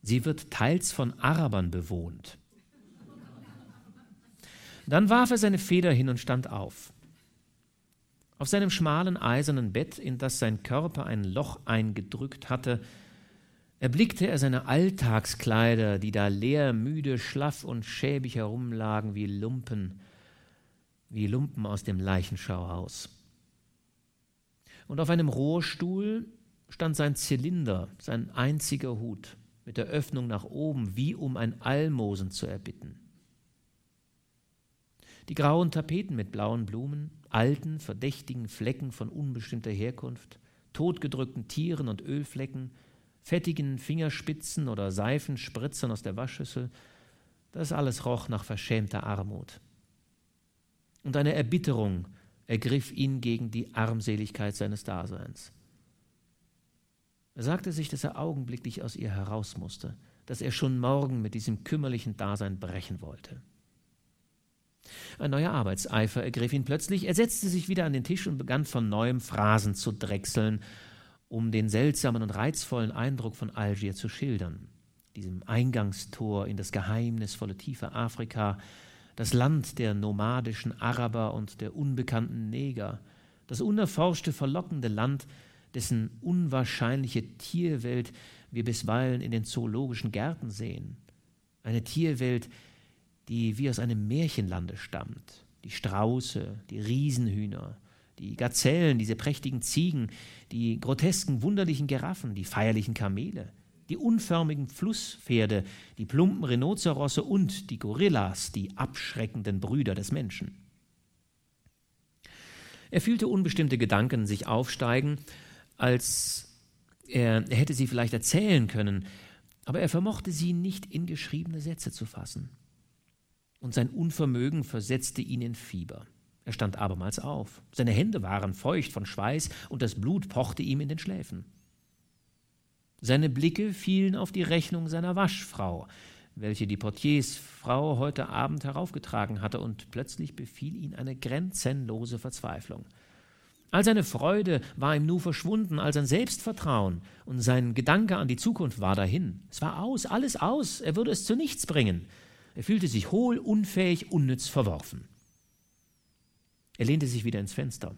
S1: sie wird teils von Arabern bewohnt. Dann warf er seine Feder hin und stand auf. Auf seinem schmalen eisernen Bett, in das sein Körper ein Loch eingedrückt hatte, erblickte er seine Alltagskleider, die da leer, müde, schlaff und schäbig herumlagen wie Lumpen, wie Lumpen aus dem Leichenschauhaus. Und auf einem Rohrstuhl stand sein Zylinder, sein einziger Hut, mit der Öffnung nach oben, wie um ein Almosen zu erbitten. Die grauen Tapeten mit blauen Blumen, alten, verdächtigen Flecken von unbestimmter Herkunft, totgedrückten Tieren und Ölflecken, fettigen Fingerspitzen oder Seifenspritzern aus der Waschschüssel, das alles roch nach verschämter Armut. Und eine Erbitterung ergriff ihn gegen die Armseligkeit seines Daseins. Er sagte sich, dass er augenblicklich aus ihr heraus musste, dass er schon morgen mit diesem kümmerlichen Dasein brechen wollte. Ein neuer Arbeitseifer ergriff ihn plötzlich. Er setzte sich wieder an den Tisch und begann von neuem Phrasen zu drechseln um den seltsamen und reizvollen Eindruck von Algier zu schildern, diesem Eingangstor in das geheimnisvolle tiefe Afrika, das Land der nomadischen Araber und der unbekannten Neger, das unerforschte, verlockende Land, dessen unwahrscheinliche Tierwelt wir bisweilen in den zoologischen Gärten sehen. Eine Tierwelt, die wie aus einem Märchenlande stammt. Die Strauße, die Riesenhühner, die Gazellen, diese prächtigen Ziegen, die grotesken, wunderlichen Giraffen, die feierlichen Kamele, die unförmigen Flusspferde, die plumpen Rhinozerosse und die Gorillas, die abschreckenden Brüder des Menschen. Er fühlte unbestimmte Gedanken sich aufsteigen, als er hätte sie vielleicht erzählen können, aber er vermochte sie nicht in geschriebene Sätze zu fassen. Und sein Unvermögen versetzte ihn in Fieber. Er stand abermals auf. Seine Hände waren feucht von Schweiß und das Blut pochte ihm in den Schläfen. Seine Blicke fielen auf die Rechnung seiner Waschfrau, welche die Portiersfrau heute Abend heraufgetragen hatte, und plötzlich befiel ihn eine grenzenlose Verzweiflung. All seine Freude war ihm nur verschwunden, all sein Selbstvertrauen und sein Gedanke an die Zukunft war dahin. Es war aus, alles aus, er würde es zu nichts bringen. Er fühlte sich hohl, unfähig, unnütz verworfen. Er lehnte sich wieder ins Fenster,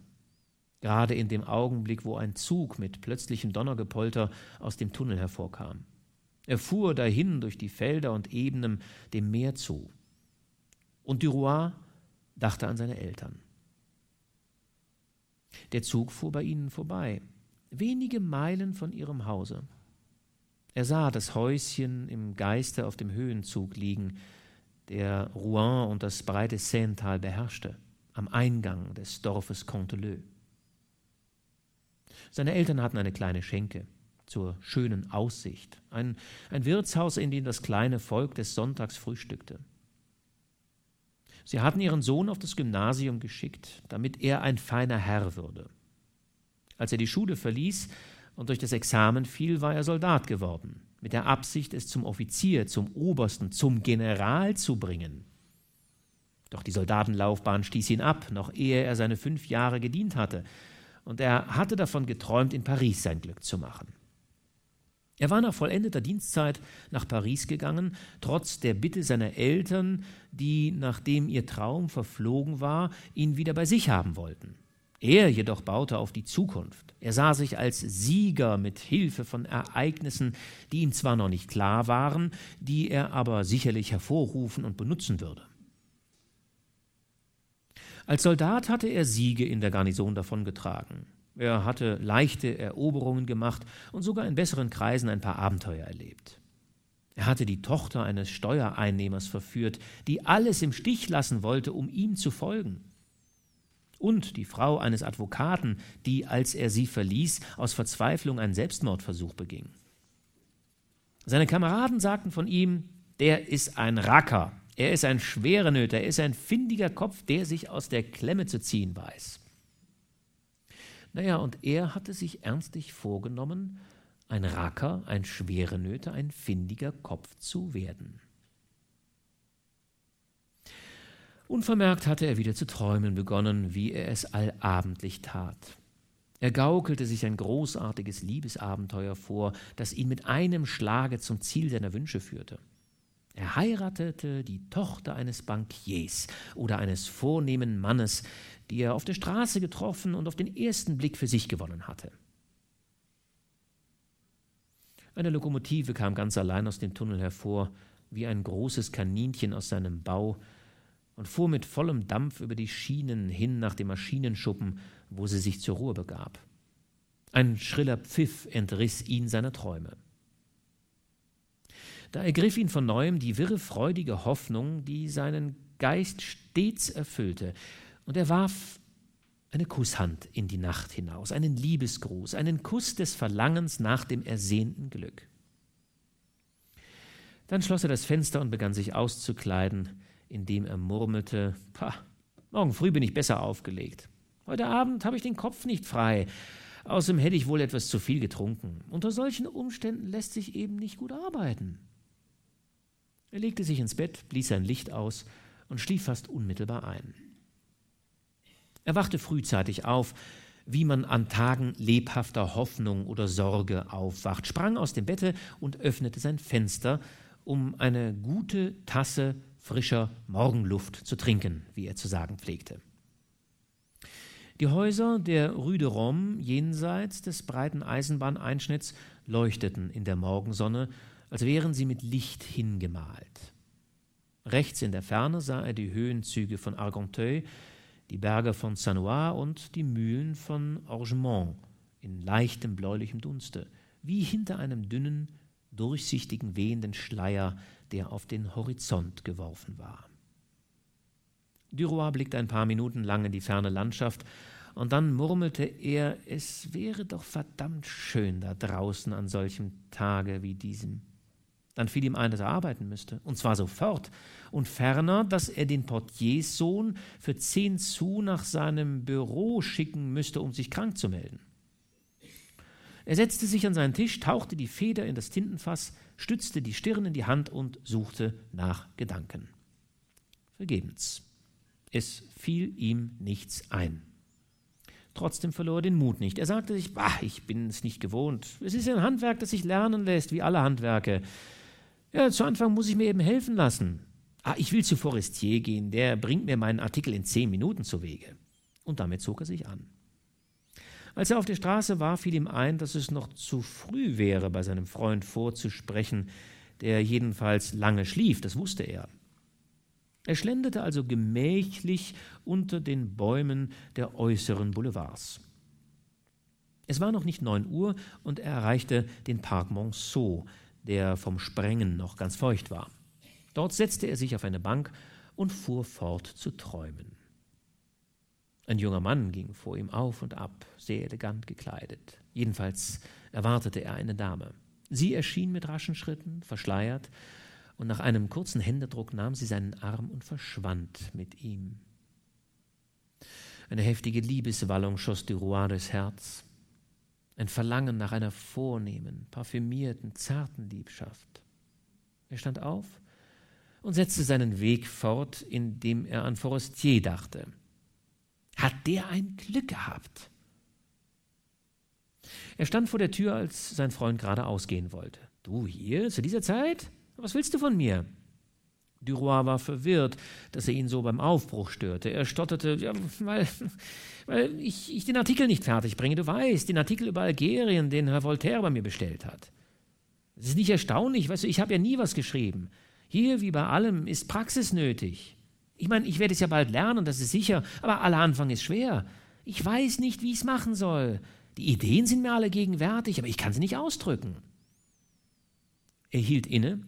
S1: gerade in dem Augenblick, wo ein Zug mit plötzlichem Donnergepolter aus dem Tunnel hervorkam. Er fuhr dahin durch die Felder und Ebenen dem Meer zu. Und Duroy dachte an seine Eltern. Der Zug fuhr bei ihnen vorbei, wenige Meilen von ihrem Hause. Er sah das Häuschen im Geiste auf dem Höhenzug liegen, der Rouen und das breite Seintal beherrschte, am Eingang des Dorfes Conteleu. Seine Eltern hatten eine kleine Schenke zur schönen Aussicht, ein, ein Wirtshaus, in dem das kleine Volk des Sonntags frühstückte. Sie hatten ihren Sohn auf das Gymnasium geschickt, damit er ein feiner Herr würde. Als er die Schule verließ und durch das Examen fiel, war er Soldat geworden, mit der Absicht, es zum Offizier, zum Obersten, zum General zu bringen. Doch die Soldatenlaufbahn stieß ihn ab, noch ehe er seine fünf Jahre gedient hatte, und er hatte davon geträumt, in Paris sein Glück zu machen. Er war nach vollendeter Dienstzeit nach Paris gegangen, trotz der Bitte seiner Eltern, die, nachdem ihr Traum verflogen war, ihn wieder bei sich haben wollten. Er jedoch baute auf die Zukunft. Er sah sich als Sieger mit Hilfe von Ereignissen, die ihm zwar noch nicht klar waren, die er aber sicherlich hervorrufen und benutzen würde. Als Soldat hatte er Siege in der Garnison davongetragen. Er hatte leichte Eroberungen gemacht und sogar in besseren Kreisen ein paar Abenteuer erlebt. Er hatte die Tochter eines Steuereinnehmers verführt, die alles im Stich lassen wollte, um ihm zu folgen. Und die Frau eines Advokaten, die, als er sie verließ, aus Verzweiflung einen Selbstmordversuch beging. Seine Kameraden sagten von ihm, der ist ein Racker, er ist ein Schwerenöter, er ist ein findiger Kopf, der sich aus der Klemme zu ziehen weiß. Naja, und er hatte sich ernstlich vorgenommen, ein Racker, ein Schwerenöter, ein findiger Kopf zu werden. Unvermerkt hatte er wieder zu träumen begonnen, wie er es allabendlich tat. Er gaukelte sich ein großartiges Liebesabenteuer vor, das ihn mit einem Schlage zum Ziel seiner Wünsche führte. Er heiratete die Tochter eines Bankiers oder eines vornehmen Mannes, die er auf der Straße getroffen und auf den ersten Blick für sich gewonnen hatte. Eine Lokomotive kam ganz allein aus dem Tunnel hervor, wie ein großes Kaninchen aus seinem Bau, und fuhr mit vollem Dampf über die Schienen hin nach dem Maschinenschuppen, wo sie sich zur Ruhe begab. Ein schriller Pfiff entriss ihn seiner Träume. Da ergriff ihn von neuem die wirre, freudige Hoffnung, die seinen Geist stets erfüllte, und er warf eine Kusshand in die Nacht hinaus, einen Liebesgruß, einen Kuss des Verlangens nach dem ersehnten Glück. Dann schloss er das Fenster und begann sich auszukleiden, indem er murmelte, Pah, morgen früh bin ich besser aufgelegt. Heute Abend habe ich den Kopf nicht frei. Außerdem hätte ich wohl etwas zu viel getrunken. Unter solchen Umständen lässt sich eben nicht gut arbeiten. Er legte sich ins Bett, blies sein Licht aus und schlief fast unmittelbar ein. Er wachte frühzeitig auf, wie man an Tagen lebhafter Hoffnung oder Sorge aufwacht, sprang aus dem Bette und öffnete sein Fenster, um eine gute Tasse frischer Morgenluft zu trinken, wie er zu sagen pflegte. Die Häuser der Rue de Rome jenseits des breiten Eisenbahneinschnitts leuchteten in der Morgensonne, als wären sie mit Licht hingemalt. Rechts in der Ferne sah er die Höhenzüge von Argenteuil, die Berge von Sanois und die Mühlen von Orgemont in leichtem bläulichem Dunste, wie hinter einem dünnen, durchsichtigen, wehenden Schleier, der auf den Horizont geworfen war. Duroy blickte ein paar Minuten lang in die ferne Landschaft, und dann murmelte er, es wäre doch verdammt schön da draußen an solchem Tage wie diesem. Dann fiel ihm ein, dass er arbeiten müsste, und zwar sofort. Und ferner, dass er den Portierssohn für zehn Sous nach seinem Büro schicken müsste, um sich krank zu melden. Er setzte sich an seinen Tisch, tauchte die Feder in das Tintenfass, stützte die Stirn in die Hand und suchte nach Gedanken. Vergebens. Es fiel ihm nichts ein. Trotzdem verlor er den Mut nicht. Er sagte sich, bah, ich bin es nicht gewohnt. Es ist ein Handwerk, das sich lernen lässt, wie alle Handwerke. Ja, zu Anfang muss ich mir eben helfen lassen. Ah, ich will zu Forestier gehen, der bringt mir meinen Artikel in zehn Minuten zu Wege. Und damit zog er sich an. Als er auf der Straße war, fiel ihm ein, dass es noch zu früh wäre, bei seinem Freund vorzusprechen, der jedenfalls lange schlief, das wusste er. Er schlenderte also gemächlich unter den Bäumen der äußeren Boulevards. Es war noch nicht neun Uhr und er erreichte den Park Monceau, der vom Sprengen noch ganz feucht war. Dort setzte er sich auf eine Bank und fuhr fort zu träumen. Ein junger Mann ging vor ihm auf und ab, sehr elegant gekleidet. Jedenfalls erwartete er eine Dame. Sie erschien mit raschen Schritten, verschleiert, und nach einem kurzen Händedruck nahm sie seinen Arm und verschwand mit ihm. Eine heftige Liebeswallung schoss Duroy durchs Herz ein Verlangen nach einer vornehmen, parfümierten, zarten Liebschaft. Er stand auf und setzte seinen Weg fort, indem er an Forestier dachte. Hat der ein Glück gehabt? Er stand vor der Tür, als sein Freund gerade ausgehen wollte. Du hier, zu dieser Zeit? Was willst du von mir? Duroy war verwirrt, dass er ihn so beim Aufbruch störte. Er stotterte, ja, weil, weil ich, ich den Artikel nicht fertig bringe. Du weißt, den Artikel über Algerien, den Herr Voltaire bei mir bestellt hat. Es ist nicht erstaunlich, weißt du, ich habe ja nie was geschrieben. Hier, wie bei allem, ist Praxis nötig. Ich meine, ich werde es ja bald lernen, das ist sicher, aber aller Anfang ist schwer. Ich weiß nicht, wie ich es machen soll. Die Ideen sind mir alle gegenwärtig, aber ich kann sie nicht ausdrücken. Er hielt inne,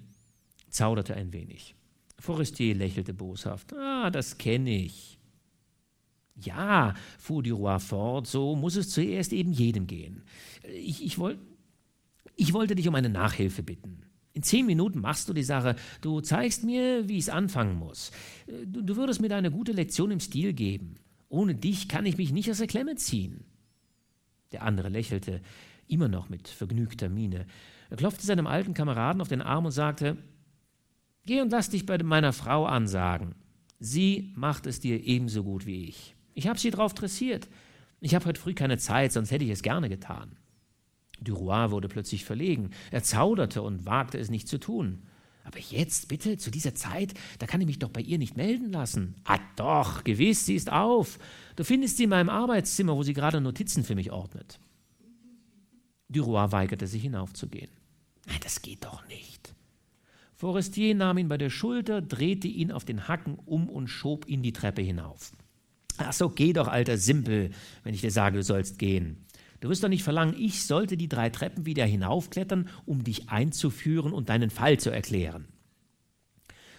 S1: zauderte ein wenig. Forestier lächelte boshaft. Ah, das kenne ich. Ja, fuhr Duroy fort, so muss es zuerst eben jedem gehen. Ich, ich, woll, ich wollte dich um eine Nachhilfe bitten. In zehn Minuten machst du die Sache. Du zeigst mir, wie ich es anfangen muss. Du, du würdest mir eine gute Lektion im Stil geben. Ohne dich kann ich mich nicht aus der Klemme ziehen. Der andere lächelte, immer noch mit vergnügter Miene. Er klopfte seinem alten Kameraden auf den Arm und sagte, Geh und lass dich bei meiner Frau ansagen. Sie macht es dir ebenso gut wie ich. Ich habe sie drauf dressiert. Ich habe heute früh keine Zeit, sonst hätte ich es gerne getan. Duroy wurde plötzlich verlegen. Er zauderte und wagte es nicht zu tun. Aber jetzt, bitte, zu dieser Zeit, da kann ich mich doch bei ihr nicht melden lassen. Ah, doch, gewiss, sie ist auf. Du findest sie in meinem Arbeitszimmer, wo sie gerade Notizen für mich ordnet. Duroy weigerte sich hinaufzugehen. Nein, das geht doch nicht. Forestier nahm ihn bei der Schulter, drehte ihn auf den Hacken um und schob ihn die Treppe hinauf. Ach so, geh doch, alter Simpel, wenn ich dir sage, du sollst gehen. Du wirst doch nicht verlangen, ich sollte die drei Treppen wieder hinaufklettern, um dich einzuführen und deinen Fall zu erklären.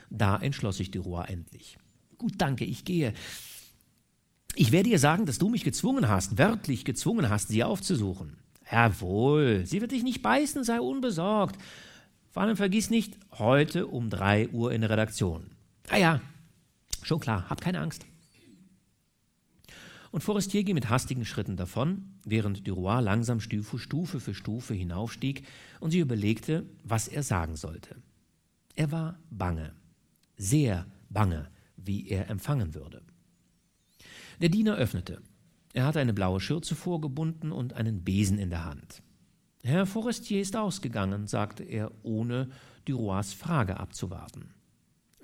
S1: Da entschloss sich Rohr endlich. Gut, danke, ich gehe. Ich werde ihr sagen, dass du mich gezwungen hast, wörtlich gezwungen hast, sie aufzusuchen. Jawohl, sie wird dich nicht beißen, sei unbesorgt. Vor allem vergiss nicht, heute um drei Uhr in der Redaktion. Ah ja, schon klar, hab keine Angst. Und Forestier ging mit hastigen Schritten davon, während Duroy langsam Stufe für Stufe hinaufstieg und sie überlegte, was er sagen sollte. Er war bange, sehr bange, wie er empfangen würde. Der Diener öffnete. Er hatte eine blaue Schürze vorgebunden und einen Besen in der Hand. Herr Forestier ist ausgegangen, sagte er, ohne Duroys Frage abzuwarten.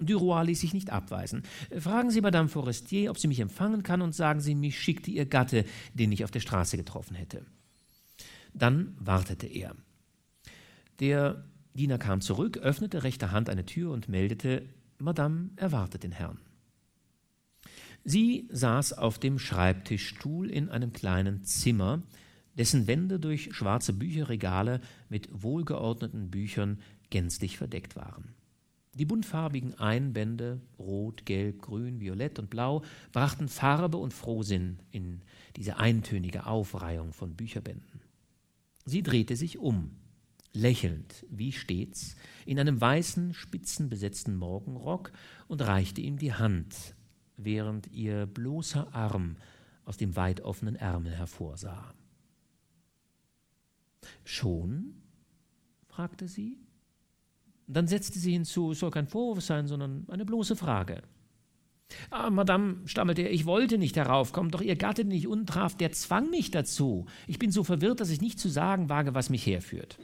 S1: Duroy ließ sich nicht abweisen. Fragen Sie Madame Forestier, ob sie mich empfangen kann, und sagen Sie, mich schickte Ihr Gatte, den ich auf der Straße getroffen hätte. Dann wartete er. Der Diener kam zurück, öffnete rechter Hand eine Tür und meldete, Madame erwartet den Herrn. Sie saß auf dem Schreibtischstuhl in einem kleinen Zimmer, dessen Wände durch schwarze Bücherregale mit wohlgeordneten Büchern gänzlich verdeckt waren. Die buntfarbigen Einbände, rot, gelb, grün, violett und blau, brachten Farbe und Frohsinn in diese eintönige Aufreihung von Bücherbänden. Sie drehte sich um, lächelnd, wie stets, in einem weißen, spitzenbesetzten Morgenrock und reichte ihm die Hand, während ihr bloßer Arm aus dem weit offenen Ärmel hervorsah. Schon? fragte sie. Dann setzte sie hinzu, es soll kein Vorwurf sein, sondern eine bloße Frage. Ah, Madame, stammelte er, ich wollte nicht darauf kommen, doch Ihr Gatte, den ich untraf, der zwang mich dazu. Ich bin so verwirrt, dass ich nicht zu sagen wage, was mich herführt.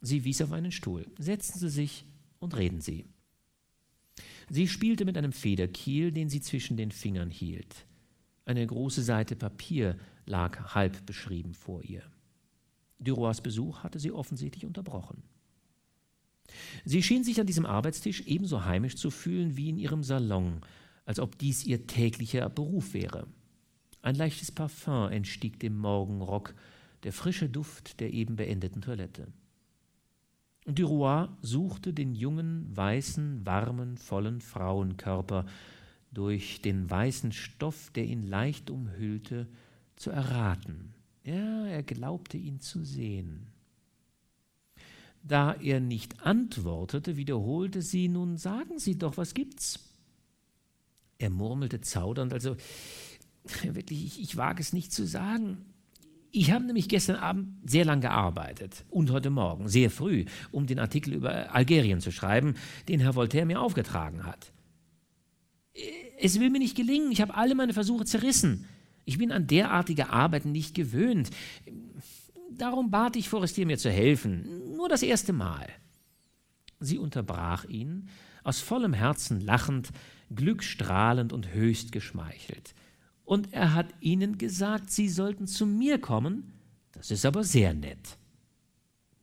S1: Sie wies auf einen Stuhl. Setzen Sie sich und reden Sie. Sie spielte mit einem Federkiel, den sie zwischen den Fingern hielt. Eine große Seite Papier lag halb beschrieben vor ihr. Duroys Besuch hatte sie offensichtlich unterbrochen. Sie schien sich an diesem Arbeitstisch ebenso heimisch zu fühlen wie in ihrem Salon, als ob dies ihr täglicher Beruf wäre. Ein leichtes Parfum entstieg dem Morgenrock, der frische Duft der eben beendeten Toilette. Duroy suchte den jungen, weißen, warmen, vollen Frauenkörper durch den weißen Stoff, der ihn leicht umhüllte, zu erraten. Ja, er glaubte ihn zu sehen. Da er nicht antwortete, wiederholte sie, nun sagen Sie doch, was gibt's? Er murmelte zaudernd, also <laughs> wirklich, ich, ich wage es nicht zu sagen. Ich habe nämlich gestern Abend sehr lang gearbeitet und heute Morgen sehr früh, um den Artikel über Algerien zu schreiben, den Herr Voltaire mir aufgetragen hat. Es will mir nicht gelingen, ich habe alle meine Versuche zerrissen. Ich bin an derartige Arbeiten nicht gewöhnt. Darum bat ich Forestier mir zu helfen, nur das erste Mal. Sie unterbrach ihn, aus vollem Herzen lachend, glückstrahlend und höchst geschmeichelt und er hat ihnen gesagt, sie sollten zu mir kommen. Das ist aber sehr nett.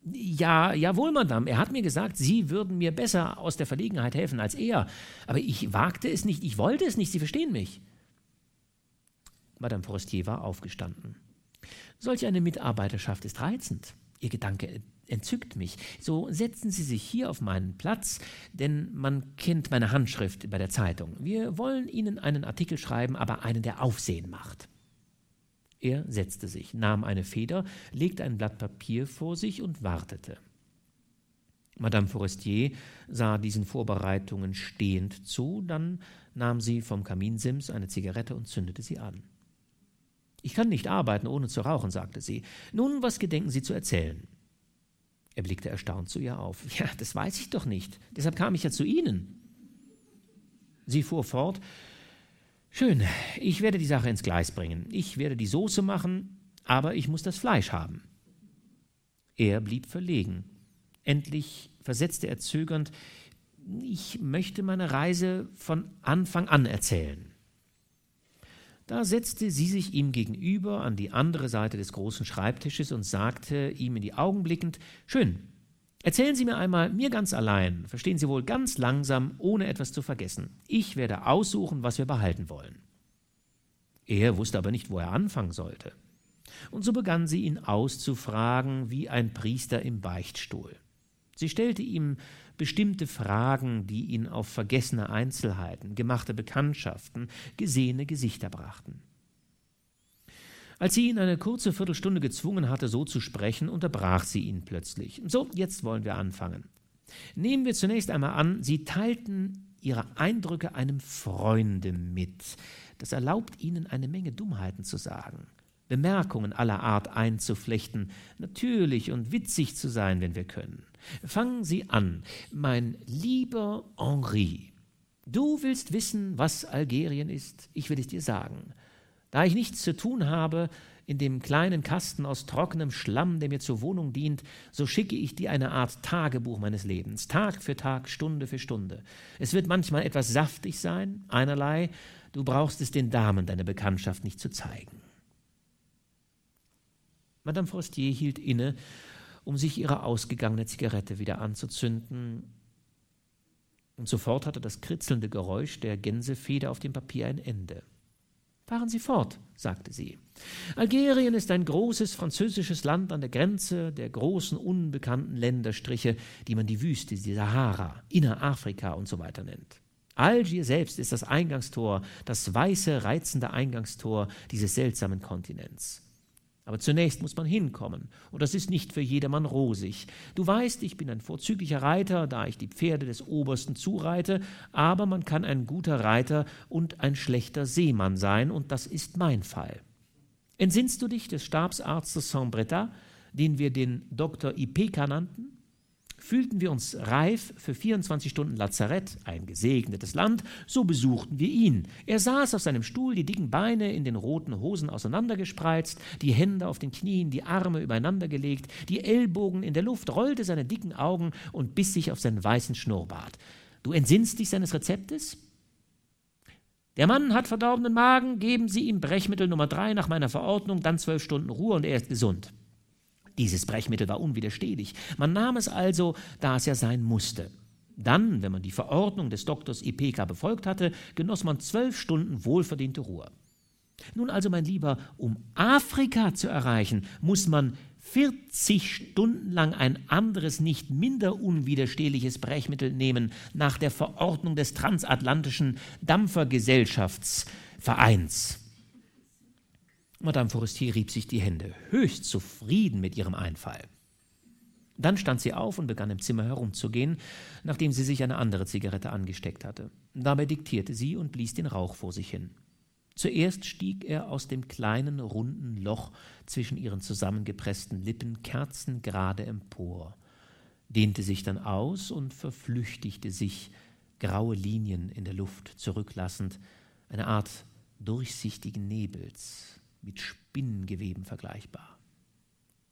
S1: Ja, jawohl, Madame, er hat mir gesagt, Sie würden mir besser aus der Verlegenheit helfen als er. Aber ich wagte es nicht, ich wollte es nicht, Sie verstehen mich. Madame Forestier war aufgestanden. Solch eine Mitarbeiterschaft ist reizend. Ihr Gedanke entzückt mich. So setzen Sie sich hier auf meinen Platz, denn man kennt meine Handschrift bei der Zeitung. Wir wollen Ihnen einen Artikel schreiben, aber einen, der Aufsehen macht. Er setzte sich, nahm eine Feder, legte ein Blatt Papier vor sich und wartete. Madame Forestier sah diesen Vorbereitungen stehend zu, dann nahm sie vom Kaminsims eine Zigarette und zündete sie an. Ich kann nicht arbeiten, ohne zu rauchen, sagte sie. Nun, was gedenken Sie zu erzählen? Er blickte erstaunt zu ihr auf. Ja, das weiß ich doch nicht. Deshalb kam ich ja zu Ihnen. Sie fuhr fort. Schön, ich werde die Sache ins Gleis bringen. Ich werde die Soße machen, aber ich muss das Fleisch haben. Er blieb verlegen. Endlich versetzte er zögernd, ich möchte meine Reise von Anfang an erzählen. Da setzte sie sich ihm gegenüber an die andere Seite des großen Schreibtisches und sagte ihm in die Augen blickend Schön, erzählen Sie mir einmal, mir ganz allein, verstehen Sie wohl ganz langsam, ohne etwas zu vergessen. Ich werde aussuchen, was wir behalten wollen. Er wusste aber nicht, wo er anfangen sollte. Und so begann sie ihn auszufragen wie ein Priester im Beichtstuhl. Sie stellte ihm bestimmte Fragen, die ihn auf vergessene Einzelheiten, gemachte Bekanntschaften, gesehene Gesichter brachten. Als sie ihn eine kurze Viertelstunde gezwungen hatte, so zu sprechen, unterbrach sie ihn plötzlich. So, jetzt wollen wir anfangen. Nehmen wir zunächst einmal an, Sie teilten Ihre Eindrücke einem Freunde mit. Das erlaubt Ihnen eine Menge Dummheiten zu sagen, Bemerkungen aller Art einzuflechten, natürlich und witzig zu sein, wenn wir können. Fangen Sie an, mein lieber Henri. Du willst wissen, was Algerien ist? Ich will es dir sagen. Da ich nichts zu tun habe, in dem kleinen Kasten aus trockenem Schlamm, der mir zur Wohnung dient, so schicke ich dir eine Art Tagebuch meines Lebens, Tag für Tag, Stunde für Stunde. Es wird manchmal etwas saftig sein, einerlei, du brauchst es den Damen deine Bekanntschaft nicht zu zeigen. Madame Forestier hielt inne, um sich ihre ausgegangene Zigarette wieder anzuzünden, und sofort hatte das kritzelnde Geräusch der Gänsefeder auf dem Papier ein Ende. Fahren Sie fort, sagte sie. Algerien ist ein großes französisches Land an der Grenze der großen unbekannten Länderstriche, die man die Wüste, die Sahara, Innerafrika und so weiter nennt. Algier selbst ist das Eingangstor, das weiße, reizende Eingangstor dieses seltsamen Kontinents. Aber zunächst muss man hinkommen, und das ist nicht für jedermann rosig. Du weißt, ich bin ein vorzüglicher Reiter, da ich die Pferde des Obersten zureite, aber man kann ein guter Reiter und ein schlechter Seemann sein, und das ist mein Fall. Entsinnst du dich des Stabsarztes Saint-Bretat, den wir den Dr. Ipeka nannten? Fühlten wir uns reif für 24 Stunden Lazarett, ein gesegnetes Land, so besuchten wir ihn. Er saß auf seinem Stuhl, die dicken Beine in den roten Hosen auseinandergespreizt, die Hände auf den Knien, die Arme übereinandergelegt, die Ellbogen in der Luft, rollte seine dicken Augen und biss sich auf seinen weißen Schnurrbart. Du entsinnst dich seines Rezeptes? Der Mann hat verdorbenen Magen, geben Sie ihm Brechmittel Nummer drei nach meiner Verordnung, dann zwölf Stunden Ruhe und er ist gesund. Dieses Brechmittel war unwiderstehlich. Man nahm es also, da es ja sein musste. Dann, wenn man die Verordnung des Doktors Ipeka befolgt hatte, genoss man zwölf Stunden wohlverdiente Ruhe. Nun also, mein Lieber, um Afrika zu erreichen, muss man 40 Stunden lang ein anderes, nicht minder unwiderstehliches Brechmittel nehmen, nach der Verordnung des Transatlantischen Dampfergesellschaftsvereins. Madame Forestier rieb sich die Hände, höchst zufrieden mit ihrem Einfall. Dann stand sie auf und begann im Zimmer herumzugehen, nachdem sie sich eine andere Zigarette angesteckt hatte. Dabei diktierte sie und blies den Rauch vor sich hin. Zuerst stieg er aus dem kleinen, runden Loch zwischen ihren zusammengepressten Lippen kerzengerade empor, dehnte sich dann aus und verflüchtigte sich, graue Linien in der Luft zurücklassend, eine Art durchsichtigen Nebels, mit Spinnengeweben vergleichbar.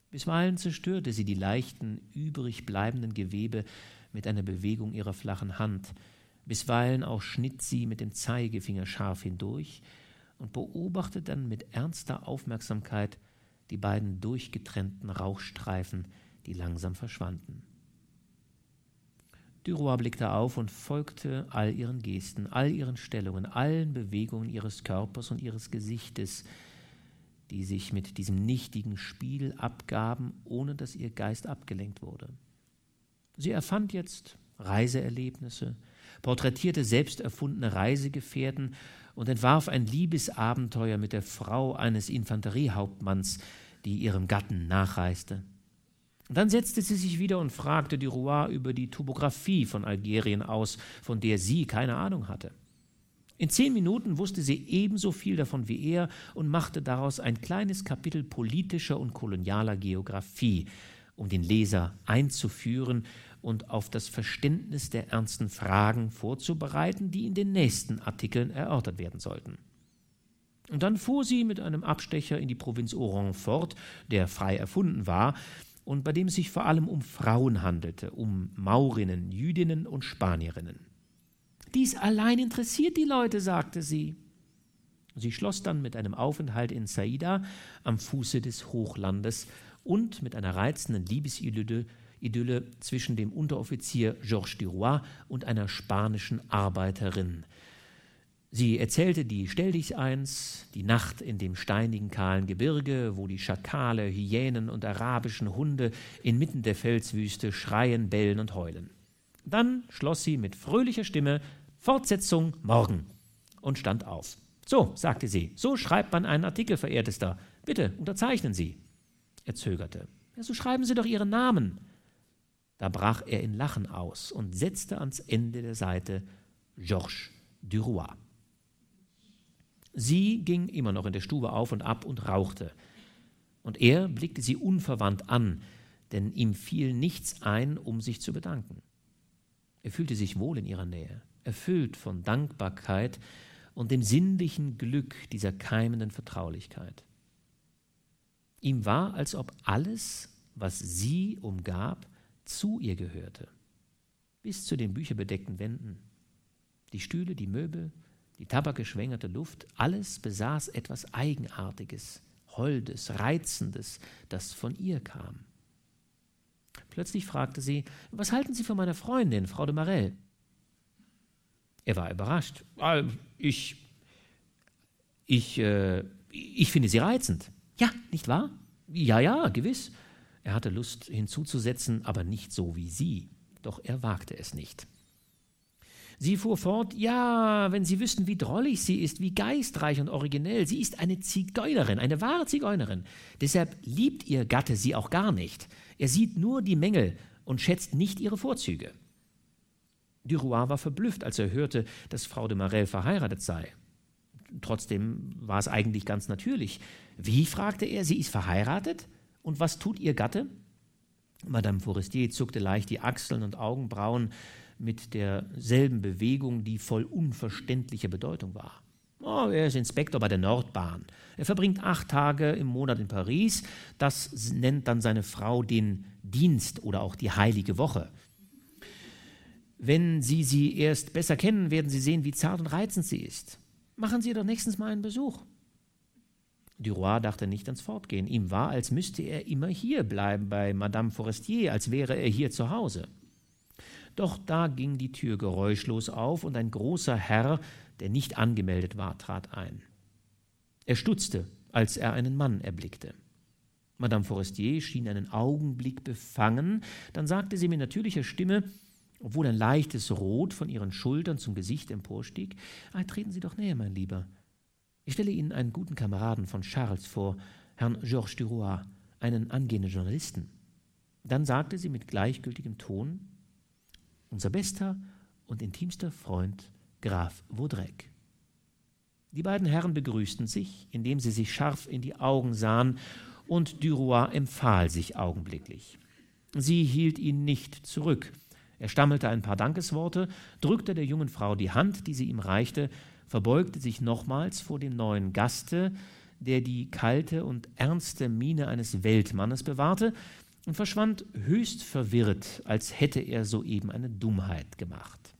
S1: Bisweilen zerstörte sie die leichten, übrig bleibenden Gewebe mit einer Bewegung ihrer flachen Hand, bisweilen auch schnitt sie mit dem Zeigefinger scharf hindurch und beobachtete dann mit ernster Aufmerksamkeit die beiden durchgetrennten Rauchstreifen, die langsam verschwanden. Duroy blickte auf und folgte all ihren Gesten, all ihren Stellungen, allen Bewegungen ihres Körpers und ihres Gesichtes, die sich mit diesem nichtigen Spiel abgaben, ohne dass ihr Geist abgelenkt wurde. Sie erfand jetzt Reiseerlebnisse, porträtierte selbst erfundene Reisegefährten und entwarf ein Liebesabenteuer mit der Frau eines Infanteriehauptmanns, die ihrem Gatten nachreiste. dann setzte sie sich wieder und fragte Duroy über die Topographie von Algerien aus, von der sie keine Ahnung hatte. In zehn Minuten wusste sie ebenso viel davon wie er und machte daraus ein kleines Kapitel politischer und kolonialer Geographie, um den Leser einzuführen und auf das Verständnis der ernsten Fragen vorzubereiten, die in den nächsten Artikeln erörtert werden sollten. Und dann fuhr sie mit einem Abstecher in die Provinz Oran fort, der frei erfunden war, und bei dem es sich vor allem um Frauen handelte, um Maurinnen, Jüdinnen und Spanierinnen. Dies allein interessiert die Leute, sagte sie. Sie schloss dann mit einem Aufenthalt in Saida am Fuße des Hochlandes und mit einer reizenden Liebesidylle Idylle zwischen dem Unteroffizier Georges Duroy und einer spanischen Arbeiterin. Sie erzählte die Stelldicheins, die Nacht in dem steinigen, kahlen Gebirge, wo die Schakale, Hyänen und arabischen Hunde inmitten der Felswüste schreien, bellen und heulen. Dann schloss sie mit fröhlicher Stimme Fortsetzung morgen und stand auf. So, sagte sie, so schreibt man einen Artikel, verehrtester. Bitte, unterzeichnen Sie. Er zögerte. Ja, so schreiben Sie doch Ihren Namen. Da brach er in Lachen aus und setzte ans Ende der Seite Georges Duroy. Sie ging immer noch in der Stube auf und ab und rauchte. Und er blickte sie unverwandt an, denn ihm fiel nichts ein, um sich zu bedanken. Er fühlte sich wohl in ihrer Nähe erfüllt von Dankbarkeit und dem sinnlichen Glück dieser keimenden Vertraulichkeit. Ihm war, als ob alles, was sie umgab, zu ihr gehörte, bis zu den bücherbedeckten Wänden. Die Stühle, die Möbel, die tabakgeschwängerte Luft, alles besaß etwas Eigenartiges, Holdes, Reizendes, das von ihr kam. Plötzlich fragte sie, was halten Sie von meiner Freundin, Frau de Marell? Er war überrascht. Ah, ich, ich, äh, ich finde sie reizend. Ja, nicht wahr? Ja, ja, gewiss. Er hatte Lust hinzuzusetzen, aber nicht so wie sie. Doch er wagte es nicht. Sie fuhr fort, ja, wenn Sie wüssten, wie drollig sie ist, wie geistreich und originell. Sie ist eine Zigeunerin, eine wahre Zigeunerin. Deshalb liebt ihr Gatte sie auch gar nicht. Er sieht nur die Mängel und schätzt nicht ihre Vorzüge. Duroy war verblüfft, als er hörte, dass Frau de Marel verheiratet sei. Trotzdem war es eigentlich ganz natürlich. Wie, fragte er, sie ist verheiratet? Und was tut ihr Gatte? Madame Forestier zuckte leicht die Achseln und Augenbrauen mit derselben Bewegung, die voll unverständlicher Bedeutung war. Oh, er ist Inspektor bei der Nordbahn. Er verbringt acht Tage im Monat in Paris. Das nennt dann seine Frau den Dienst oder auch die heilige Woche. Wenn Sie sie erst besser kennen, werden Sie sehen, wie zart und reizend sie ist. Machen Sie doch nächstens mal einen Besuch. Duroy dachte nicht ans Fortgehen. Ihm war, als müsste er immer hier bleiben bei Madame Forestier, als wäre er hier zu Hause. Doch da ging die Tür geräuschlos auf und ein großer Herr, der nicht angemeldet war, trat ein. Er stutzte, als er einen Mann erblickte. Madame Forestier schien einen Augenblick befangen, dann sagte sie mit natürlicher Stimme, obwohl ein leichtes Rot von ihren Schultern zum Gesicht emporstieg, ah, treten Sie doch näher, mein Lieber. Ich stelle Ihnen einen guten Kameraden von Charles vor, Herrn Georges Duroy, einen angehenden Journalisten. Dann sagte sie mit gleichgültigem Ton, unser bester und intimster Freund Graf Vaudrec. Die beiden Herren begrüßten sich, indem sie sich scharf in die Augen sahen, und Duroy empfahl sich augenblicklich. Sie hielt ihn nicht zurück. Er stammelte ein paar Dankesworte, drückte der jungen Frau die Hand, die sie ihm reichte, verbeugte sich nochmals vor dem neuen Gaste, der die kalte und ernste Miene eines Weltmannes bewahrte, und verschwand höchst verwirrt, als hätte er soeben eine Dummheit gemacht.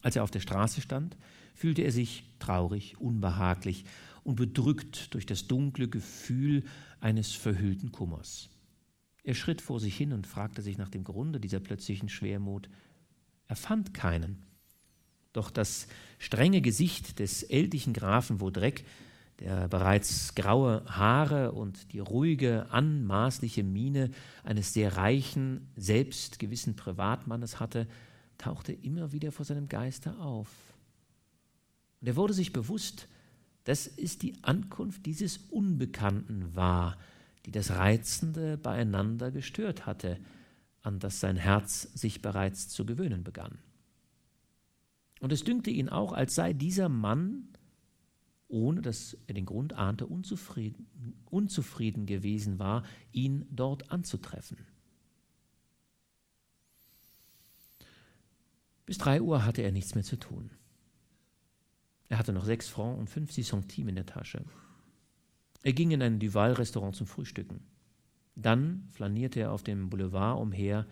S1: Als er auf der Straße stand, fühlte er sich traurig, unbehaglich und bedrückt durch das dunkle Gefühl eines verhüllten Kummers. Er schritt vor sich hin und fragte sich nach dem Grunde dieser plötzlichen Schwermut. Er fand keinen. Doch das strenge Gesicht des ältlichen Grafen Vaudrec der bereits graue Haare und die ruhige, anmaßliche Miene eines sehr reichen, selbstgewissen Privatmannes hatte, tauchte immer wieder vor seinem Geiste auf. Und er wurde sich bewusst, dass es die Ankunft dieses Unbekannten war, die das Reizende beieinander gestört hatte, an das sein Herz sich bereits zu gewöhnen begann. Und es dünkte ihn auch, als sei dieser Mann ohne dass er den Grund ahnte, unzufrieden, unzufrieden gewesen war, ihn dort anzutreffen. Bis drei Uhr hatte er nichts mehr zu tun. Er hatte noch sechs Francs und 50 Centimes in der Tasche. Er ging in ein Duval-Restaurant zum Frühstücken. Dann flanierte er auf dem Boulevard umher,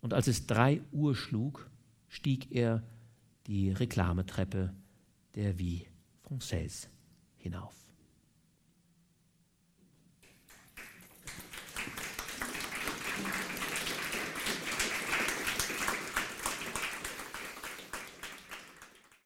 S1: und als es drei Uhr schlug, stieg er die Reklametreppe der Vie Française hinauf.